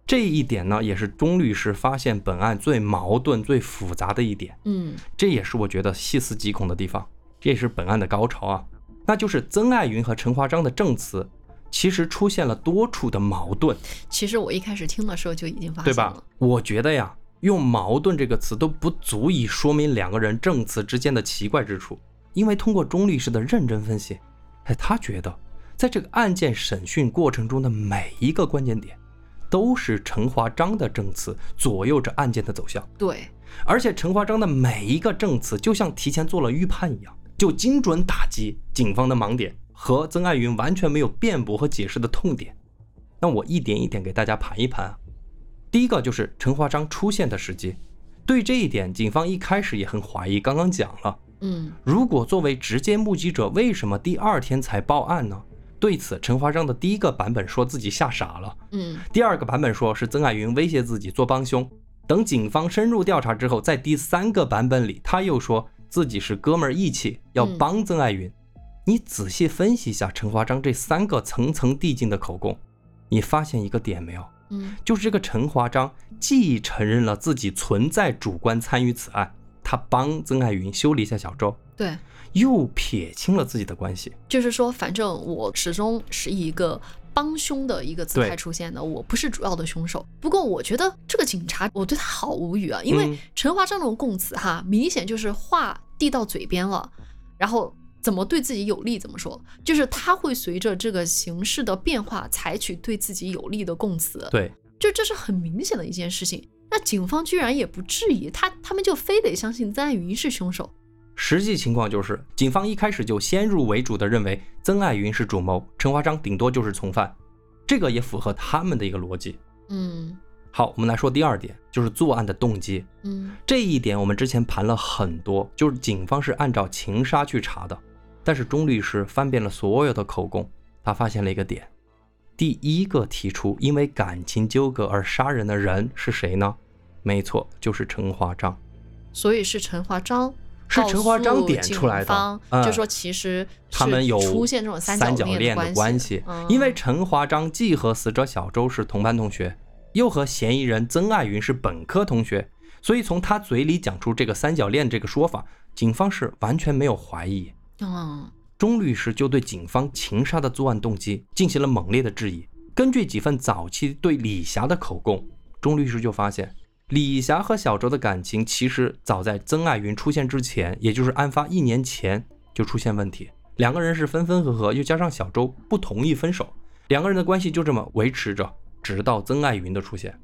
这一点呢，也是钟律师发现本案最矛盾、最复杂的一点，嗯这也是我觉得细思极恐的地方，这也是本案的高潮啊。那就是曾爱云和陈华章的证词，其实出现了多处的矛盾，其实我一开始听的时候就已经发现对吧。？我觉得呀，用矛盾这个词都不足以说明两个人证词之间的奇怪之处，因为通过钟律师的认真分析，哎，他觉得在这个案件审讯过程中的每一个关键点，都是陈华章的证词左右着案件的走向，对，而且陈华章的每一个证词就像提前做了预判一样，就精准打击警方的盲点和曾爱云完全没有辩驳和解释的痛点。那我一点一点给大家盘一盘啊。第一个就是陈华章出现的时机，对这一点，警方一开始也很怀疑。刚刚讲了，嗯如果作为直接目击者，为什么第二天才报案呢？对此，陈华章的第一个版本说自己吓傻了，嗯第二个版本说是曾爱云威胁自己做帮凶。等警方深入调查之后，在第三个版本里，他又说自己是哥们儿义气，要帮曾爱云。你仔细分析一下陈华章这三个层层递进的口供，你发现一个点没有？嗯就是这个陈华章既承认了自己存在主观参与此案，他帮曾爱云修理一下小周，对，又撇清了自己的关系。就是说，反正我始终是以一个帮凶的一个姿态出现的，我不是主要的凶手。不过，我觉得这个警察，我对他好无语啊，因为嗯陈华章这种供词哈，明显就是话递到嘴边了，然后。怎么对自己有利？怎么说？就是他会随着这个形势的变化，采取对自己有利的供词。对，就这是很明显的一件事情。那警方居然也不质疑他，他们就非得相信曾爱云是凶手。实际情况就是，警方一开始就先入为主的认为曾爱云是主谋，陈华章顶多就是从犯，这个也符合他们的一个逻辑。嗯好，我们来说第二点，就是作案的动机。嗯这一点我们之前盘了很多，就是警方是按照情杀去查的，但是钟律师翻遍了所有的口供，他发现了一个点：第一个提出因为感情纠葛而杀人的人是谁呢？没错，就是陈华章。所以是陈华章是陈华章点出来的嗯就说其实他们有出现这种三角恋的关系，嗯因为陈华章既和死者小周是同班同学，又和嫌疑人曾爱云是本科同学，所以从他嘴里讲出这个三角恋这个说法，警方是完全没有怀疑。嗯钟律师就对警方情杀的作案动机进行了猛烈的质疑。根据几份早期对李霞的口供，钟律师就发现，李霞和小周的感情其实早在曾爱云出现之前，也就是案发一年前就出现问题。两个人是分分合合，又加上小周不同意分手，两个人的关系就这么维持着，直到曾爱云的出现。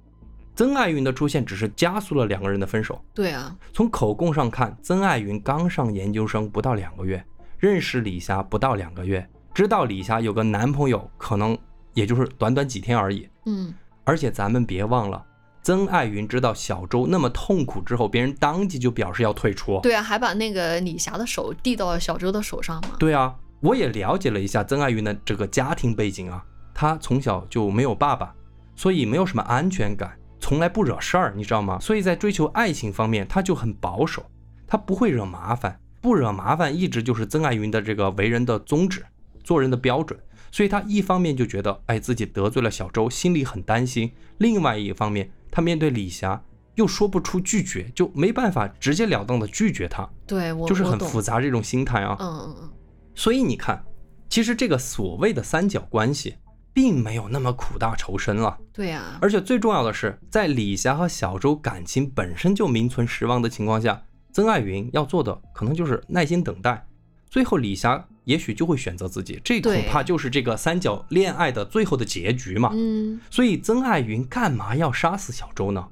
曾爱云的出现只是加速了两个人的分手。对啊从口供上看，曾爱云刚上研究生不到两个月，认识李霞不到两个月，知道李霞有个男朋友，可能也就是短短几天而已。嗯而且咱们别忘了，曾爱云知道小周那么痛苦之后，别人当即就表示要退出。对啊，还把那个李霞的手递到小周的手上嘛。对啊，我也了解了一下曾爱云的这个家庭背景啊，她从小就没有爸爸，所以没有什么安全感，从来不惹事儿，你知道吗？所以在追求爱情方面，她就很保守，她不会惹麻烦，不惹麻烦一直就是曾爱云的这个为人的宗旨，做人的标准。所以他一方面就觉得，哎，自己得罪了小周，心里很担心；另外一方面，他面对李霞又说不出拒绝，就没办法直截了当的拒绝他，对我就是很复杂这种心态啊。嗯嗯嗯，所以你看，其实这个所谓的三角关系，并没有那么苦大仇深了。对啊，而且最重要的是，在李霞和小周感情本身就名存实亡的情况下，曾爱云要做的可能就是耐心等待。最后，李霞也许就会选择自己，这恐怕就是这个三角恋爱的最后的结局嘛。嗯所以，曾爱云干嘛要杀死小周呢？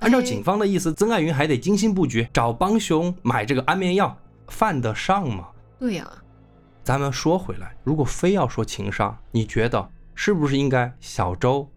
按照哎警方的意思，曾爱云还得精心布局，找帮凶买这个安眠药，犯得上吗？对呀、咱们说回来，如果非要说情杀，你觉得是不是应该小周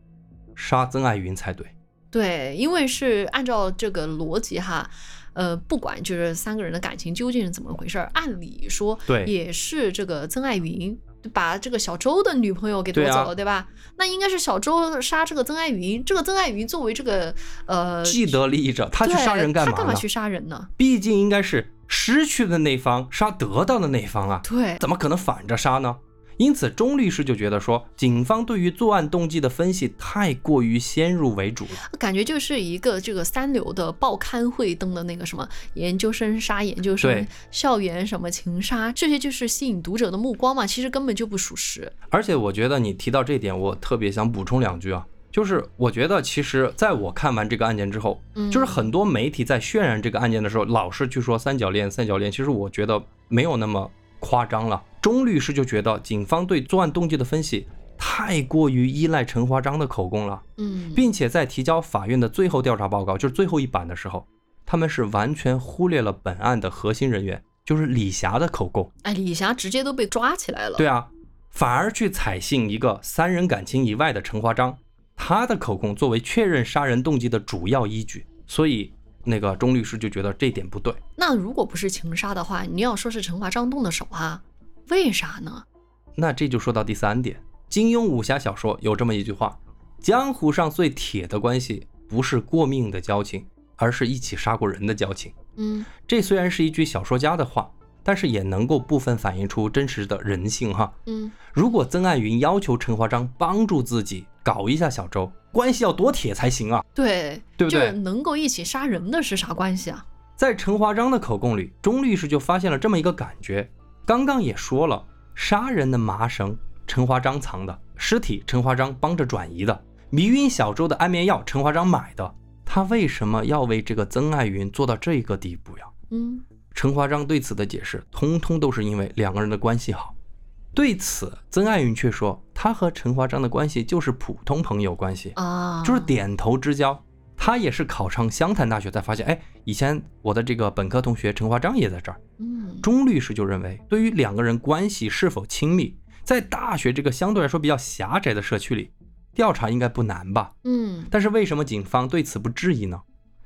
杀曾爱云才对？对，因为是按照这个逻辑哈，呃，不管就是三个人的感情究竟是怎么回事儿，按理说对也是这个曾爱云把这个小周的女朋友给夺走了，对吧？那应该是小周杀这个曾爱云，这个曾爱云作为这个呃既得利益者，他去杀人干嘛？他干嘛去杀人呢？毕竟应该是失去的那方杀得到的那方啊，对，怎么可能反着杀呢？因此，钟律师就觉得说，警方对于作案动机的分析太过于先入为主了。感觉就是一个这个三流的报刊会登的那个什么研究生杀研究生，校园什么情杀，这些就是吸引读者的目光嘛，其实根本就不属实。而且，我觉得你提到这点，我特别想补充两句啊，就是我觉得其实在我看完这个案件之后，嗯就是很多媒体在渲染这个案件的时候，老是去说三角恋、三角恋，其实我觉得没有那么夸张了。钟律师就觉得警方对作案动机的分析太过于依赖陈华章的口供了。嗯，并且在提交法院的最后调查报告，就是最后一版的时候，他们是完全忽略了本案的核心人员，就是李霞的口供。哎，李霞直接都被抓起来了。对啊，反而去采信一个三人感情以外的陈华章，他的口供作为确认杀人动机的主要依据。所以那个钟律师就觉得这点不对。那如果不是情杀的话，你要说是陈华章动的手啊，为啥呢？那这就说到第三点，金庸武侠小说有这么一句话：江湖上最铁的关系，不是过命的交情，而是一起杀过人的交情。嗯这虽然是一句小说家的话，但是也能够部分反映出真实的人性哈。嗯，如果曾爱云要求陈华章帮助自己搞一下小周，关系要多铁才行啊！对，对不对就是能够一起杀人的是啥关系啊？在陈华章的口供里，钟律师就发现了这么一个感觉。刚刚也说了，杀人的麻绳陈华章藏的，尸体陈华章帮着转移的，迷晕小周的安眠药陈华章买的，他为什么要为这个曾爱云做到这个地步呀？嗯陈华章对此的解释，通通都是因为两个人的关系好。对此，曾爱云却说，他和陈华章的关系就是普通朋友关系，啊，就是点头之交。他也是考上湘潭大学才发现，哎，以前我的这个本科同学陈华章也在这儿。嗯钟律师就认为，对于两个人关系是否亲密，在大学这个相对来说比较狭窄的社区里，调查应该不难吧？嗯但是为什么警方对此不质疑呢？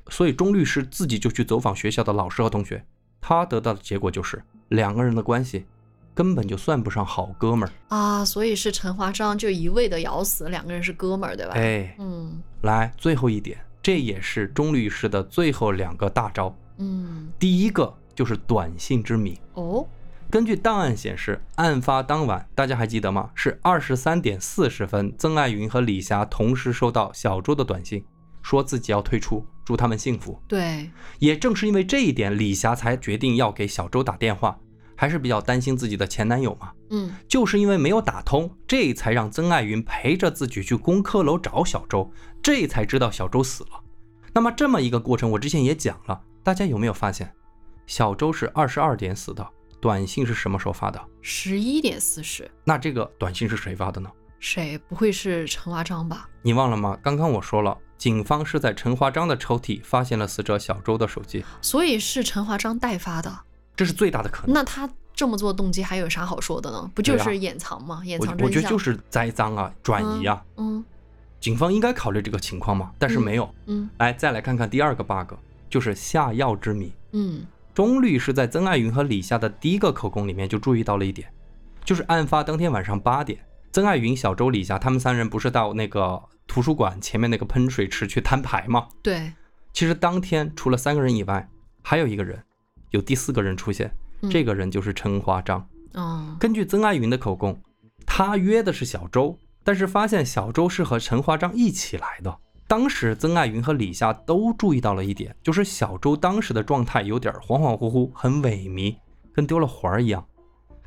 所以钟律师自己就去走访学校的老师和同学，他得到的结果就是两个人的关系根本就算不上好哥们儿。啊，所以是陈华章就一味的咬死两个人是哥们儿，对吧？哎，嗯来最后一点，这也是钟律师的最后两个大招。嗯第一个就是短信之谜。哦根据档案显示，案发当晚，大家还记得吗？是二十三点四十分，曾爱云和李霞同时收到小周的短信，说自己要退出，祝他们幸福。对也正是因为这一点，李霞才决定要给小周打电话，还是比较担心自己的前男友嘛。嗯就是因为没有打通，这才让曾爱云陪着自己去工科楼找小周，这才知道小周死了。那么这么一个过程，我之前也讲了，大家有没有发现，小周是二十二点死的，短信是什么时候发的？十一点四十，那这个短信是谁发的呢？谁不会是陈华章吧？你忘了吗？刚刚我说了，警方是在陈华章的抽屉发现了死者小周的手机，所以是陈华章代发的。这是最大的可能。那他这么做动机还有啥好说的呢？不就是掩藏吗？掩藏真相。我觉得就是栽赃啊，转移啊。嗯警方应该考虑这个情况嘛，但是没有。嗯来，再来看看第二个 bug，就是下药之谜。嗯钟律师在曾爱云和李夏的第一个口供里面就注意到了一点，就是案发当天晚上八点，曾爱云、小周、李夏他们三人不是到那个图书馆前面那个喷水池去摊牌吗？对，其实当天除了三个人以外，还有一个人，有第四个人出现，嗯这个人就是陈华章。哦根据曾爱云的口供，他约的是小周，但是发现小周是和陈华章一起来的。当时曾爱云和李夏都注意到了一点，就是小周当时的状态有点恍恍惚惚，很萎靡，跟丢了魂儿一样，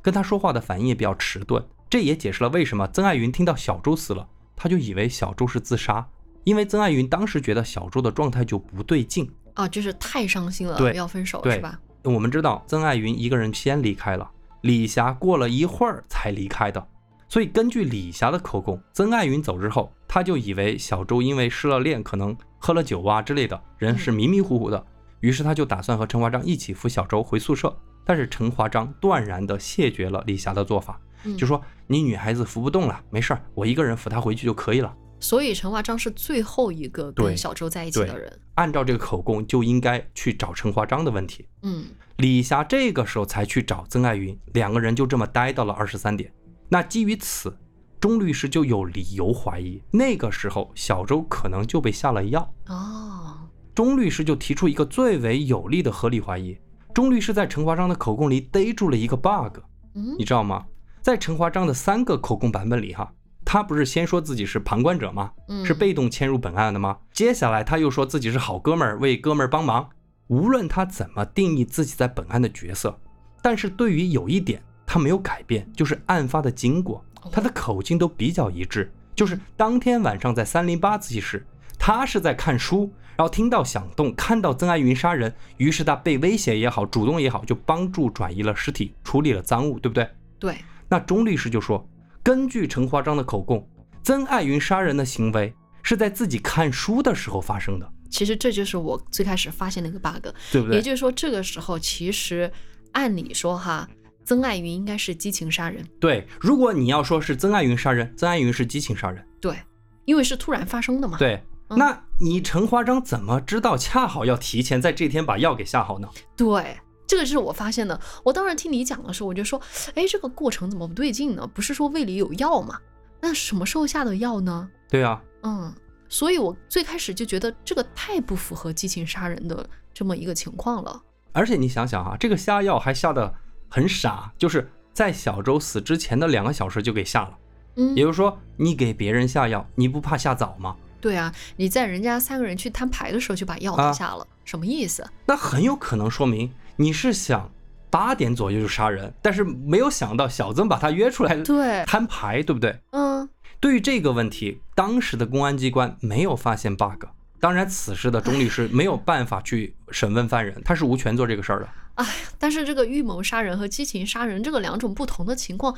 跟他说话的反应也比较迟钝。这也解释了为什么曾爱云听到小周死了，他就以为小周是自杀，因为曾爱云当时觉得小周的状态就不对劲。啊，就是太伤心了，对要分手是吧？我们知道曾爱云一个人先离开了，李霞过了一会儿才离开的，所以根据李霞的口供，曾爱云走之后，他就以为小周因为失了恋，可能喝了酒啊之类的，人是迷迷糊糊的，于是他就打算和陈华章一起扶小周回宿舍。但是陈华章断然的谢绝了李霞的做法，嗯就说你女孩子扶不动了，没事儿，我一个人扶她回去就可以了。所以陈华章是最后一个跟小周在一起的人。按照这个口供，就应该去找陈华章的问题。嗯李霞这个时候才去找曾爱云，两个人就这么待到了二十三点。那基于此，钟律师就有理由怀疑，那个时候小周可能就被下了药。哦，钟律师就提出一个最为有力的合理怀疑：钟律师在陈华章的口供里逮住了一个 bug，嗯你知道吗？在陈华章的三个口供版本里，哈，他不是先说自己是旁观者吗？嗯是被动迁入本案的吗？接下来他又说自己是好哥们儿，为哥们儿帮忙。无论他怎么定义自己在本案的角色，但是对于有一点他没有改变，就是案发的经过，他的口径都比较一致，就是当天晚上在三零八自习室，他是在看书，然后听到响动，看到曾爱云杀人，于是他被威胁也好，主动也好，就帮助转移了尸体，处理了赃物，对不对？对，那钟律师就说，根据陈华章的口供，曾爱云杀人的行为是在自己看书的时候发生的，其实这就是我最开始发现的一个 bug。对不对？也就是说，这个时候其实按理说哈，曾爱云应该是激情杀人，对，如果你要说是曾爱云杀人，曾爱云是激情杀人，对，因为是突然发生的嘛。，对。嗯那你陈华章怎么知道恰好要提前在这天把药给下好呢？对，这个是我发现的。我当时听你讲的时候，我就说，哎，这个过程怎么不对劲呢？不是说胃里有药吗？那什么时候下的药呢？对啊，嗯，所以我最开始就觉得这个太不符合激情杀人的这么一个情况了。而且你想想哈、这个下药还下的很傻，就是在小周死之前的两个小时就给下了。嗯也，就是说，你给别人下药，你不怕下早吗？对啊，你在人家三个人去摊牌的时候就把药给啊下了，什么意思？那很有可能说明你是想八点左右就杀人，但是没有想到小曾把他约出来对，摊牌，对不对？嗯，对于这个问题，当时的公安机关没有发现 bug。当然，此时的钟律师没有办法去审问犯人，他是无权做这个事儿的。哎但是这个预谋杀人和激情杀人这个两种不同的情况，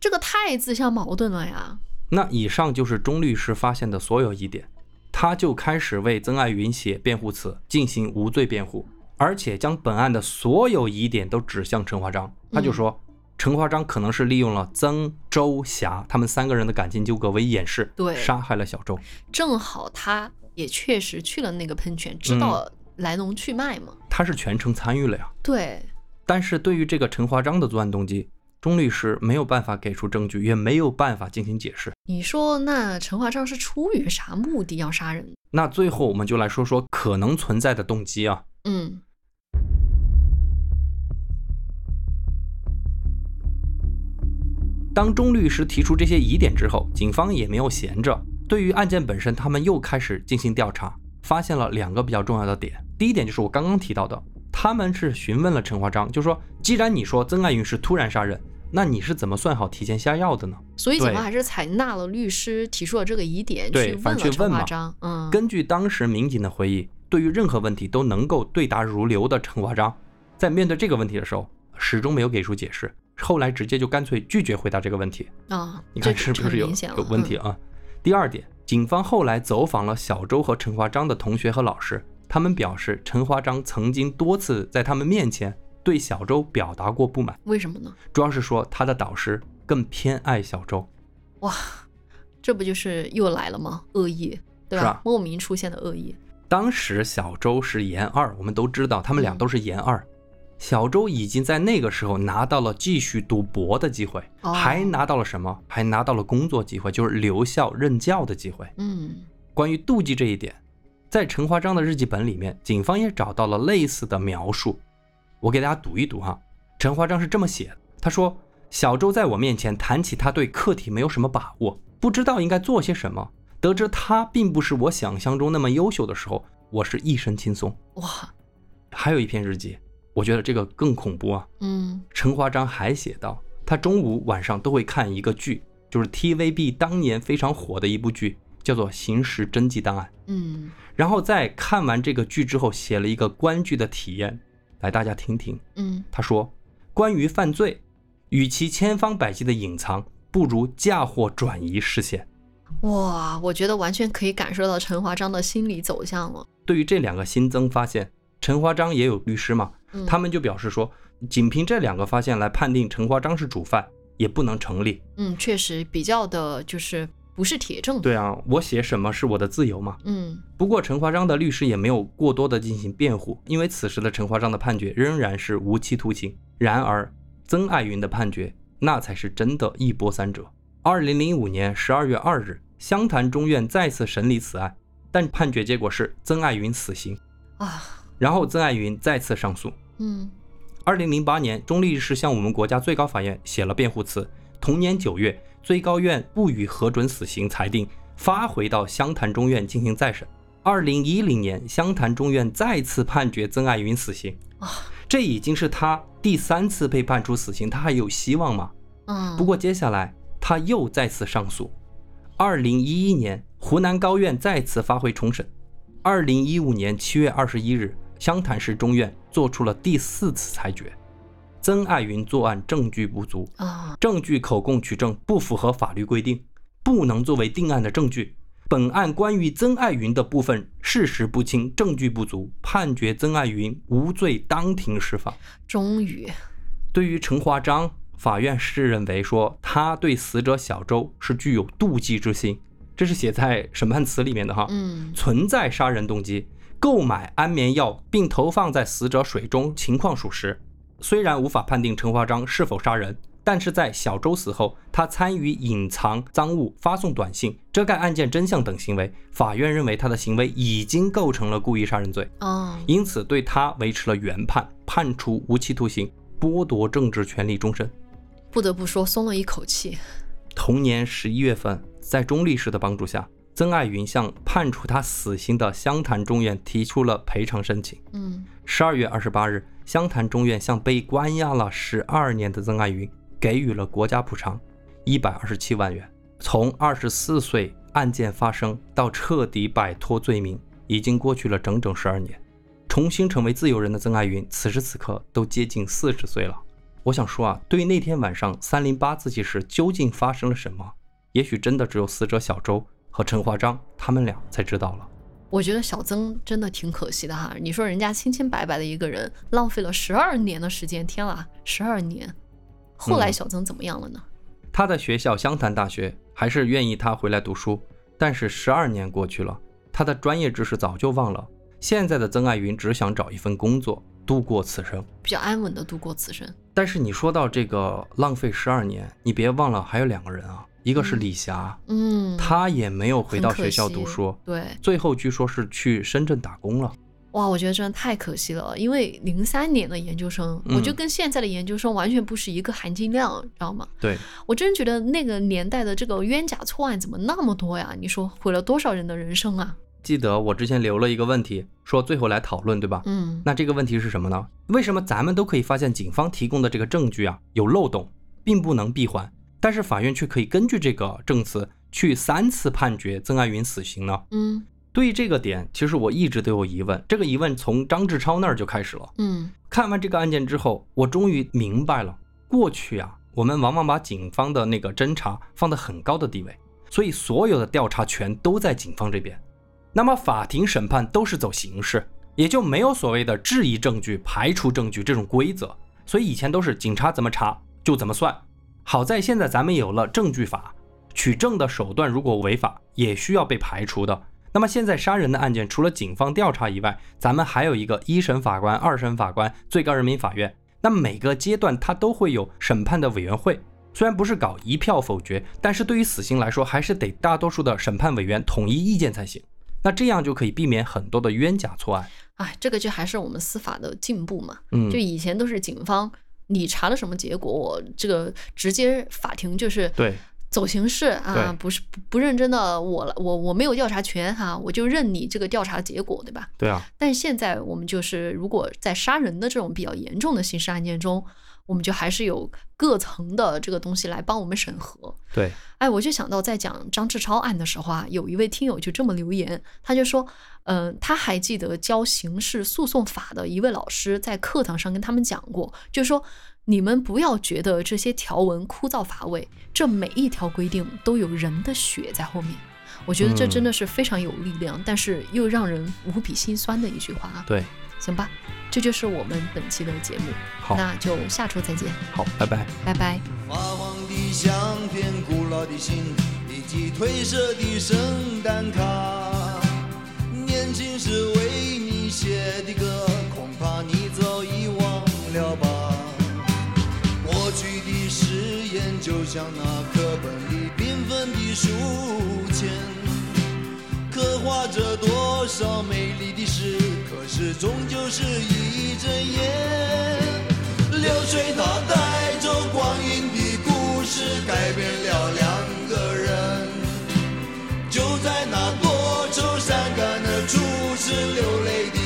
这个太自相矛盾了呀。那以上就是钟律师发现的所有疑点，他就开始为曾爱云写辩护词，进行无罪辩护，而且将本案的所有疑点都指向陈华章。他就说，陈华章可能是利用了曾、周、霞他们三个人的感情纠葛为掩饰，对杀害了小周。正好他也确实去了那个喷泉，知道来龙去脉嘛。他是全程参与了呀。对，但是对于这个陈华章的作案动机，钟律师没有办法给出证据，也没有办法进行解释。你说那陈华章是出于啥目的要杀人？那最后我们就来说说可能存在的动机啊。嗯当钟律师提出这些疑点之后，警方也没有闲着。对于案件本身，他们又开始进行调查，发现了两个比较重要的点。第一点就是我刚刚提到的，他们是询问了陈华章，就说既然你说曾爱云是突然杀人，那你是怎么算好提前下药的呢？所以警方还是采纳了律师提出的这个疑点，去问了陈反去问嘛华章。嗯，根据当时民警的回忆，对于任何问题都能够对答如流的陈华章，在面对这个问题的时候，始终没有给出解释，后来直接就干脆拒绝回答这个问题。啊，你看是不是有有问题嗯啊？第二点，警方后来走访了小周和陈华章的同学和老师，他们表示陈华章曾经多次在他们面前对小周表达过不满，为什么呢？主要是说他的导师更偏爱小周。哇，这不就是又来了吗？恶意，对吧？吧莫名出现的恶意。当时小周是研二，我们都知道他们俩嗯都是研二。小周已经在那个时候拿到了继续读博的机会，哦还拿到了什么？还拿到了工作机会，就是留校任教的机会。嗯关于妒忌这一点，在陈华章的日记本里面，警方也找到了类似的描述。我给大家读一读哈。陈华章是这么写的：他说，小周在我面前谈起他对课题没有什么把握，不知道应该做些什么。得知他并不是我想象中那么优秀的时候，我是一身轻松。哇，还有一篇日记，我觉得这个更恐怖啊。嗯陈华章还写道，他中午晚上都会看一个剧，就是 TVB 当年非常火的一部剧，叫做《刑事侦缉档案》。嗯然后在看完这个剧之后，写了一个观剧的体验，来大家听听。嗯他说，关于犯罪，与其千方百计的隐藏，不如嫁祸转移视线。哇，我觉得完全可以感受到陈华章的心理走向了。对于这两个新增发现，陈华章也有律师嘛，嗯他们就表示说，仅凭这两个发现来判定陈华章是主犯，也不能成立。嗯，确实比较的就是不不是铁证。对啊，我写什么是我的自由嘛。嗯不过陈华章的律师也没有过多的进行辩护，因为此时的陈华章的判决仍然是无期徒刑。然而曾爱云的判决那才是真的一波三折。二零零五年十二月二日，湘潭中院再次审理此案，但判决结果是曾爱云死刑。啊，然后曾爱云再次上诉。嗯二零零八年，钟律师向我们国家最高法院写了辩护词。同年九月，最高院不予核准死刑裁定，发回到湘潭中院进行再审。二零一零年，湘潭中院再次判决曾爱云死刑。啊，这已经是他第三次被判处死刑，他还有希望吗？嗯，不过接下来他又再次上诉。二零一一年，湖南高院再次发回重审。二零一五年七月二十一日，湘潭市中院作出了第四次裁决：曾爱云作案证据不足，啊，证据口供取证不符合法律规定，不能作为定案的证据。本案关于曾爱云的部分事实不清，证据不足，判决曾爱云无罪，当庭释放。终于，对于陈华章，法院是认为说他对死者小周是具有妒忌之心，这是写在审判词里面的哈，嗯。存在杀人动机，购买安眠药并投放在死者水中情况属实。虽然无法判定陈华章是否杀人，但是在小周死后，他参与隐藏赃物、发送短信、遮盖案件真相等行为，法院认为他的行为已经构成了故意杀人罪。哦，因此对他维持了原判，判处无期徒刑，剥夺政治权利终身。不得不说松了一口气。同年十一月份，在钟律师的帮助下，曾爱云向判处他死刑的湘潭中院提出了赔偿申请。嗯十二月二十八日，湘潭中院向被关押了十二年的曾爱云给予了国家补偿一百二十七万元。从二十四岁案件发生到彻底摆脱罪名，已经过去了整整十二年。重新成为自由人的曾爱云，此时此刻都接近四十岁了。我想说啊，对于那天晚上三零八自习室究竟发生了什么，也许真的只有死者小周和陈华章他们俩才知道了。我觉得小曾真的挺可惜的哈。你说人家清清白白的一个人，浪费了十二年的时间，天啦，十二年。后来嗯小曾怎么样了呢？他在学校湘潭大学还是愿意他回来读书，但是十二年过去了，他的专业知识早就忘了。现在的曾爱云只想找一份工作，度过此生。比较安稳的度过此生。但是你说到这个浪费十二年，你别忘了还有两个人啊，一个是嗯李霞，嗯，她也没有回到学校读书，对，最后据说是去深圳打工了。哇，我觉得真的太可惜了，因为零三年的研究生，我就嗯跟现在的研究生完全不是一个含金量，知道吗？对，我真觉得那个年代的这个冤假错案怎么那么多呀？你说毁了多少人的人生啊？记得我之前留了一个问题，说最后来讨论，对吧？嗯那这个问题是什么呢？为什么咱们都可以发现警方提供的这个证据啊有漏洞，并不能闭环，但是法院却可以根据这个证词去三次判决曾爱云死刑呢？嗯对于这个点，其实我一直都有疑问，这个疑问从张志超那儿就开始了。嗯看完这个案件之后，我终于明白了，过去啊，我们往往把警方的那个侦查放得很高的地位，所以所有的调查权都在警方这边。那么法庭审判都是走形式，也就没有所谓的质疑证据、排除证据这种规则，所以以前都是警察怎么查就怎么算。好在现在咱们有了证据法，取证的手段如果违法，也需要被排除的。那么现在杀人的案件，除了警方调查以外，咱们还有一个一审法官、二审法官、最高人民法院。那每个阶段它都会有审判的委员会，虽然不是搞一票否决，但是对于死刑来说，还是得大多数的审判委员统一意见才行。那这样就可以避免很多的冤假错案。哎，这个就还是我们司法的进步嘛。嗯就，以前都是警方，你查了什么结果，我这个直接法庭就是对。走形式啊，不是不不认真的我了，我我没有调查权哈、我就认你这个调查结果，对吧？对啊，但是现在我们就是，如果在杀人的这种比较严重的刑事案件中，我们就还是有各层的这个东西来帮我们审核。对，哎，我就想到在讲张志超案的时候啊，有一位听友就这么留言，他就说，嗯、他还记得教刑事诉讼法的一位老师在课堂上跟他们讲过，就说你们不要觉得这些条文枯燥乏味，这每一条规定都有人的血在后面。我觉得这真的是非常有力量，但是又让人无比心酸的一句话啊。对，行吧，这就是我们本期的节目，好，那就下周再见，好，拜拜。拜拜。发黄的相片，古老的信，一寄寄褪色的圣诞卡，年轻时为你写的歌，恐怕你早已忘了吧。过去的誓言就像那课本里缤纷的书签，刻画着多少美丽的始终究是一睁眼。流水它带走光阴的故事，改变了两个人。就在那多愁善感的初次流泪的。